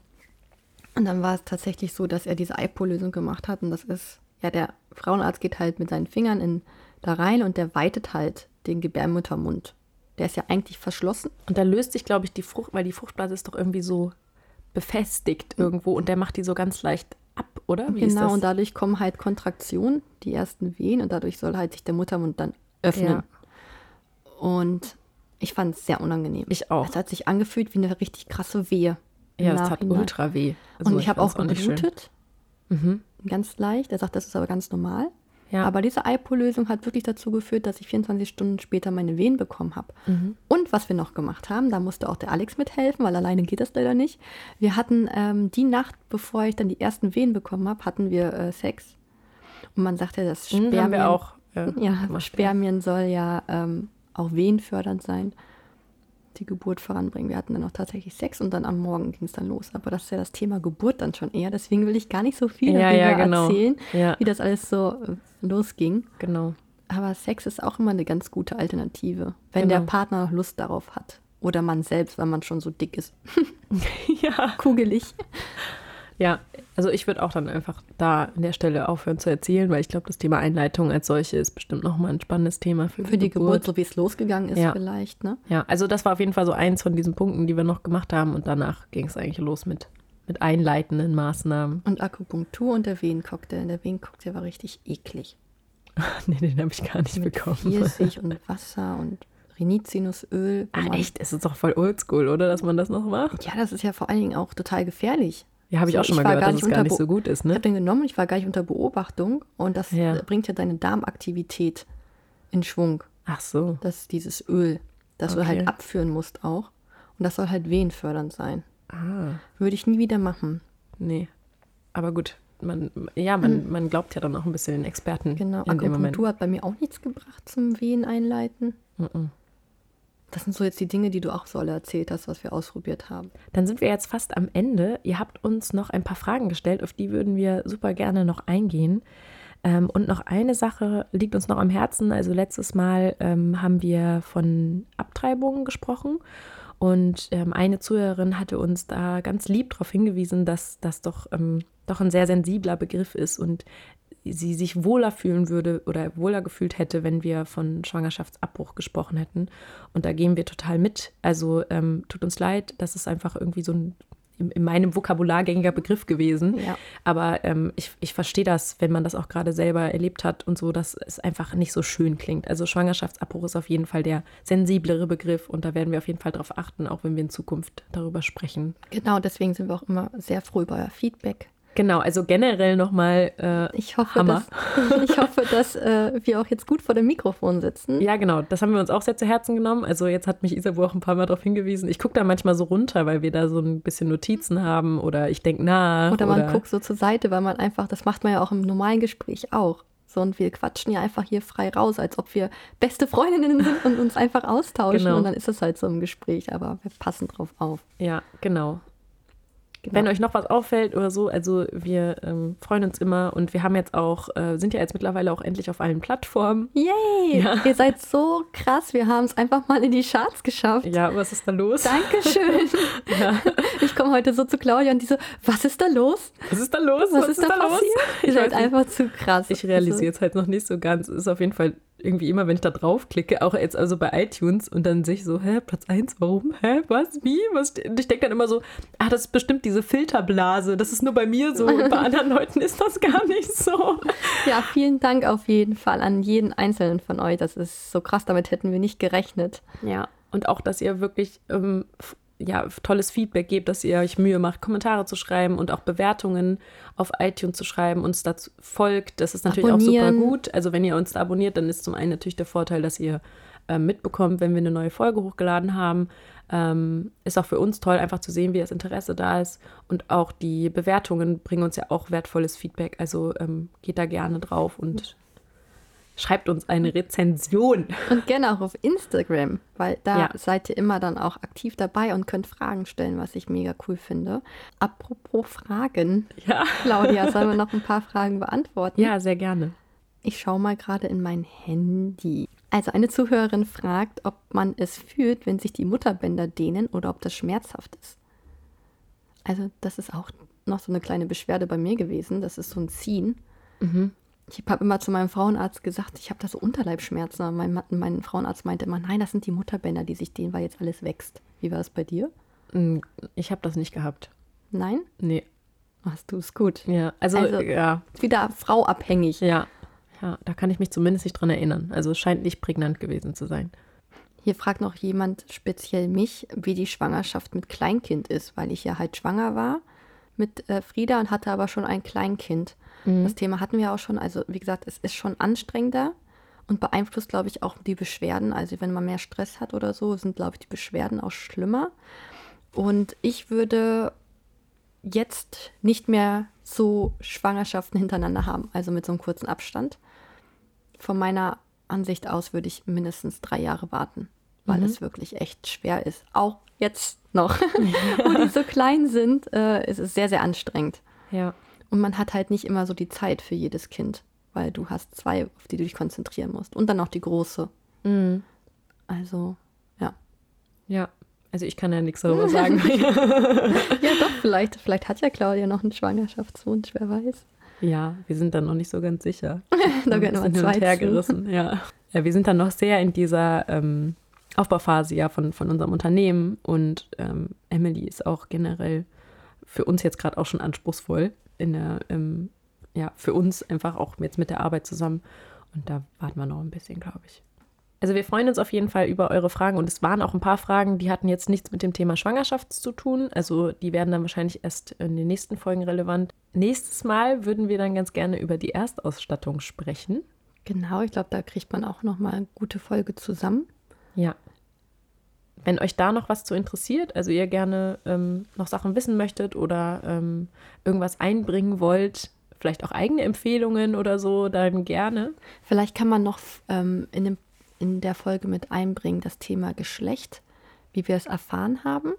Und dann war es tatsächlich so, dass er diese IPO-Lösung gemacht hat. Und das ist, ja, der Frauenarzt geht halt mit seinen Fingern in, da rein und der weitet halt den Gebärmuttermund. Der ist ja eigentlich verschlossen. Und da löst sich, glaube ich, die Frucht, weil die Fruchtblase ist doch irgendwie so befestigt irgendwo und der macht die so ganz leicht ab, oder? Wie genau, und dadurch kommen halt Kontraktionen, die ersten Wehen, und dadurch soll halt sich der Muttermund dann öffnen. Ja. Und ich fand es sehr unangenehm. Ich auch. Es hat sich angefühlt wie eine richtig krasse Wehe. Ja, es hat ultra weh. Also und ich habe auch geblutet, Mhm. ganz leicht. Er sagt, das ist aber ganz normal. Ja. Aber diese IPO-Lösung hat wirklich dazu geführt, dass ich 24 Stunden später meine Wehen bekommen habe. Mhm. Und was wir noch gemacht haben, da musste auch der Alex mithelfen, weil alleine geht das leider nicht. Wir hatten ähm, die Nacht, bevor ich dann die ersten Wehen bekommen habe, hatten wir äh, Sex. Und man sagte, das Mhm, Spermien, auch. Ja, ja, Spermien soll ja ähm, auch wehenfördernd sein, die Geburt voranbringen. Wir hatten dann auch tatsächlich Sex und dann am Morgen ging es dann los. Aber das ist ja das Thema Geburt dann schon eher. Deswegen will ich gar nicht so viel Ja, darüber ja, genau. erzählen, Ja, wie das alles so äh, losging. genau. Aber Sex ist auch immer eine ganz gute Alternative, wenn Genau. der Partner noch Lust darauf hat. Oder man selbst, wenn man schon so dick ist. ja. Kugelig. Ja, also ich würde auch dann einfach da an der Stelle aufhören zu erzählen, weil ich glaube, das Thema Einleitung als solche ist bestimmt nochmal ein spannendes Thema für, Für die Geburt, so wie es losgegangen ist, Ja. vielleicht. Ne? Ja, also das war auf jeden Fall so eins von diesen Punkten, die wir noch gemacht haben und danach ging es eigentlich los mit, mit einleitenden Maßnahmen. Und Akupunktur und der Venencocktail. Der Venencocktail war richtig eklig. nee, den habe ich gar nicht Mit bekommen. Pfirsich und Wasser und Rhinizinusöl. wo Ach echt, es ist doch voll oldschool, oder, dass man das noch macht? Ja, das ist ja vor allen Dingen auch total gefährlich. Ja, habe ich So, auch schon ich mal gehört, gar dass es gar nicht so gut ist, Ich ne? habe den genommen, ich war gar nicht unter Beobachtung und das Ja. äh, bringt ja deine Darmaktivität in Schwung. Ach so. Das ist dieses Öl, das du Okay. halt abführen musst auch. Und das soll halt wehenfördernd sein. Ah, Würde ich nie wieder machen. nee. Aber gut, man, ja, man, man glaubt ja dann auch ein bisschen den Experten. Genau, in. Akupunktur hat bei mir auch nichts gebracht zum Wehen einleiten. Mhm. Das sind so jetzt die Dinge, die du auch so alle erzählt hast, was wir ausprobiert haben. Dann sind wir jetzt fast am Ende. Ihr habt uns noch ein paar Fragen gestellt, auf die würden wir super gerne noch eingehen. Ähm, und noch eine Sache liegt uns noch am Herzen. Also letztes Mal ähm, haben wir von Abtreibungen gesprochen. Und ähm, eine Zuhörerin hatte uns da ganz lieb darauf hingewiesen, dass das doch, ähm, doch ein sehr sensibler Begriff ist und sie sich wohler fühlen würde oder wohler gefühlt hätte, wenn wir von Schwangerschaftsabbruch gesprochen hätten. Und da gehen wir total mit. Also ähm, tut uns leid, das ist einfach irgendwie so ein in, in meinem Vokabular gängiger Begriff gewesen. Ja. Aber ähm, ich, ich verstehe das, wenn man das auch gerade selber erlebt hat und so, dass es einfach nicht so schön klingt. Also Schwangerschaftsabbruch ist auf jeden Fall der sensiblere Begriff und da werden wir auf jeden Fall darauf achten, auch wenn wir in Zukunft darüber sprechen. Genau, deswegen sind wir auch immer sehr froh über euer Feedback. Genau, also generell nochmal, äh, Ich hoffe, Hammer. dass, ich hoffe, dass äh, wir auch jetzt gut vor dem Mikrofon sitzen. ja genau, das haben wir uns auch sehr zu Herzen genommen. Also jetzt hat mich Isabu auch ein paar Mal darauf hingewiesen. Ich gucke da manchmal so runter, weil wir da so ein bisschen Notizen haben oder ich denke nach. Oder man guckt so zur Seite, weil man einfach, das macht man ja auch im normalen Gespräch auch. So, und wir quatschen ja einfach hier frei raus, als ob wir beste Freundinnen sind und uns einfach austauschen. Genau. Und dann ist es halt so im Gespräch, aber wir passen drauf auf. Ja, genau. Genau. Wenn euch noch was auffällt oder so, also wir ähm, freuen uns immer und wir haben jetzt auch, äh, sind ja jetzt mittlerweile auch endlich auf allen Plattformen. Yay! Ja. Ihr seid so krass, wir haben es einfach mal in die Charts geschafft. Ja, was ist da los? Dankeschön. Ja. Ich komme heute so zu Claudia und die so, was ist da los? Was ist da los? Was, ist da, passiert? Ihr Ich, seid einfach zu krass. ich realisiere es halt noch nicht so ganz. Es ist auf jeden Fall irgendwie immer, wenn ich da draufklicke, auch jetzt also bei iTunes und dann sehe ich so, hä, Platz 1, warum? Hä, was, wie? Was? ich denke dann immer so, ah, das ist bestimmt diese Filterblase. Das ist nur bei mir so und bei anderen Leuten ist das gar nicht so. Ja, vielen Dank auf jeden Fall an jeden einzelnen von euch. Das ist so krass, damit hätten wir nicht gerechnet. Ja, und auch, dass ihr wirklich ähm, ja, tolles Feedback gebt, dass ihr euch Mühe macht, Kommentare zu schreiben und auch Bewertungen auf iTunes zu schreiben, uns dazu folgt. Das ist natürlich Abonnieren. auch super gut. Also wenn ihr uns da abonniert, dann ist zum einen natürlich der Vorteil, dass ihr äh, mitbekommt, wenn wir eine neue Folge hochgeladen haben. Ähm, ist auch für uns toll, einfach zu sehen, wie das Interesse da ist. Und auch die Bewertungen bringen uns ja auch wertvolles Feedback. Also ähm, geht da gerne drauf und schreibt uns eine Rezension. Und gerne auch auf Instagram, weil da Ja. seid ihr immer dann auch aktiv dabei und könnt Fragen stellen, was ich mega cool finde. Apropos Fragen, Ja. Claudia, sollen wir noch ein paar Fragen beantworten? Ja, sehr gerne. Ich schaue mal gerade in mein Handy. Also eine Zuhörerin fragt, ob man es fühlt, wenn sich die Mutterbänder dehnen oder ob das schmerzhaft ist. Also das ist auch noch so eine kleine Beschwerde bei mir gewesen. Das ist so ein Ziehen. Ich habe immer zu meinem Frauenarzt gesagt, ich habe da so Unterleibschmerzen. Mein, mein Frauenarzt meinte immer, nein, das sind die Mutterbänder, die sich dehnen, weil jetzt alles wächst. Wie war es bei dir? Mm, Ich habe das nicht gehabt. Nein? Nee. Hast du es gut. Ja, also, Also- ja, Wieder frauabhängig. ja. Ja, da kann ich mich zumindest nicht dran erinnern. Also es scheint nicht prägnant gewesen zu sein. Hier fragt noch jemand speziell mich, wie die Schwangerschaft mit Kleinkind ist, weil ich ja halt schwanger war mit äh, Frieda und hatte aber schon ein Kleinkind. Das Thema hatten wir auch schon. Also wie gesagt, es ist schon anstrengender und beeinflusst, glaube ich, auch die Beschwerden. Also wenn man mehr Stress hat oder so, sind, glaube ich, die Beschwerden auch schlimmer. Und ich würde jetzt nicht mehr so Schwangerschaften hintereinander haben, also mit so einem kurzen Abstand. Von meiner Ansicht aus würde ich mindestens drei Jahre warten, weil es wirklich echt schwer ist. Auch jetzt noch, wo die so klein sind, äh, ist es sehr, sehr anstrengend. Ja. Und man hat halt nicht immer so die Zeit für jedes Kind, weil du hast zwei, auf die du dich konzentrieren musst. Und dann noch die große. Mhm. Also, ja. Ja. Also ich kann ja nichts darüber sagen. Ja, doch, vielleicht, vielleicht hat ja Claudia noch einen Schwangerschaftswunsch, wer weiß. ja, wir sind dann noch nicht so ganz sicher. Da immer bisschen hin und zwei her gerissen, ja. ja. Wir sind dann noch sehr in dieser ähm, Aufbauphase ja von, von unserem Unternehmen und ähm, Emily ist auch generell für uns jetzt gerade auch schon anspruchsvoll in der, ähm, ja, für uns einfach auch jetzt mit der Arbeit zusammen und da warten wir noch ein bisschen, glaube ich. Also wir freuen uns auf jeden Fall über eure Fragen und es waren auch ein paar Fragen, die hatten jetzt nichts mit dem Thema Schwangerschaft zu tun. Also die werden dann wahrscheinlich erst in den nächsten Folgen relevant. Nächstes Mal würden wir dann ganz gerne über die Erstausstattung sprechen. Genau, ich glaube, da kriegt man auch noch mal eine gute Folge zusammen. Ja. Wenn euch da noch was zu interessiert, also ihr gerne ähm, noch Sachen wissen möchtet oder ähm, irgendwas einbringen wollt, vielleicht auch eigene Empfehlungen oder so, dann gerne. Vielleicht kann man noch ähm, in, dem, in der Folge mit einbringen das Thema Geschlecht, wie wir es erfahren haben.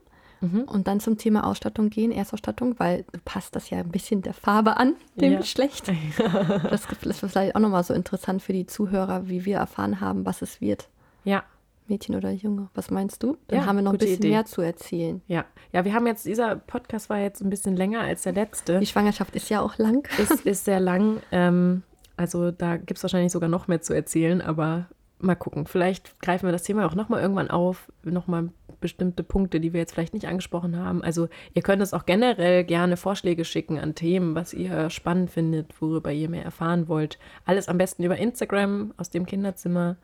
Und dann zum Thema Ausstattung gehen, Erstausstattung, weil passt das ja ein bisschen der Farbe an, dem Ja. Geschlecht. Das ist vielleicht auch nochmal so interessant für die Zuhörer, wie wir erfahren haben, was es wird. Ja, Mädchen oder Junge. Was meinst du? Dann Ja, haben wir noch ein bisschen Idee. mehr zu erzählen. ja. Ja, wir haben jetzt, dieser Podcast war jetzt ein bisschen länger als der letzte. Die Schwangerschaft ist ja auch lang. ist, ist sehr lang. Ähm, also da gibt es wahrscheinlich sogar noch mehr zu erzählen, aber mal gucken. Vielleicht greifen wir das Thema auch nochmal irgendwann auf, nochmal bestimmte Punkte, die wir jetzt vielleicht nicht angesprochen haben. Also ihr könnt uns auch generell gerne Vorschläge schicken an Themen, was ihr spannend findet, worüber ihr mehr erfahren wollt. Alles am besten über Instagram aus dem Kinderzimmer.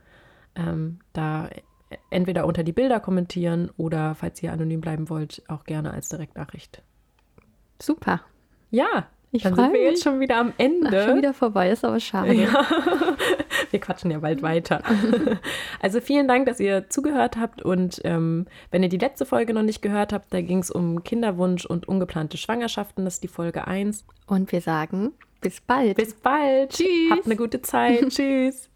Ähm, da entweder unter die Bilder kommentieren oder, falls ihr anonym bleiben wollt, auch gerne als Direktnachricht. Super. Ja, Ich dann sind wir jetzt schon wieder am Ende. Ach, schon wieder vorbei, ist aber schade. Wir quatschen ja bald weiter. Also vielen Dank, dass ihr zugehört habt und ähm, wenn ihr die letzte Folge noch nicht gehört habt, da ging es um Kinderwunsch und ungeplante Schwangerschaften. Das ist die Folge 1. Und wir sagen bis bald. Bis bald. Tschüss. Habt eine gute Zeit. Tschüss.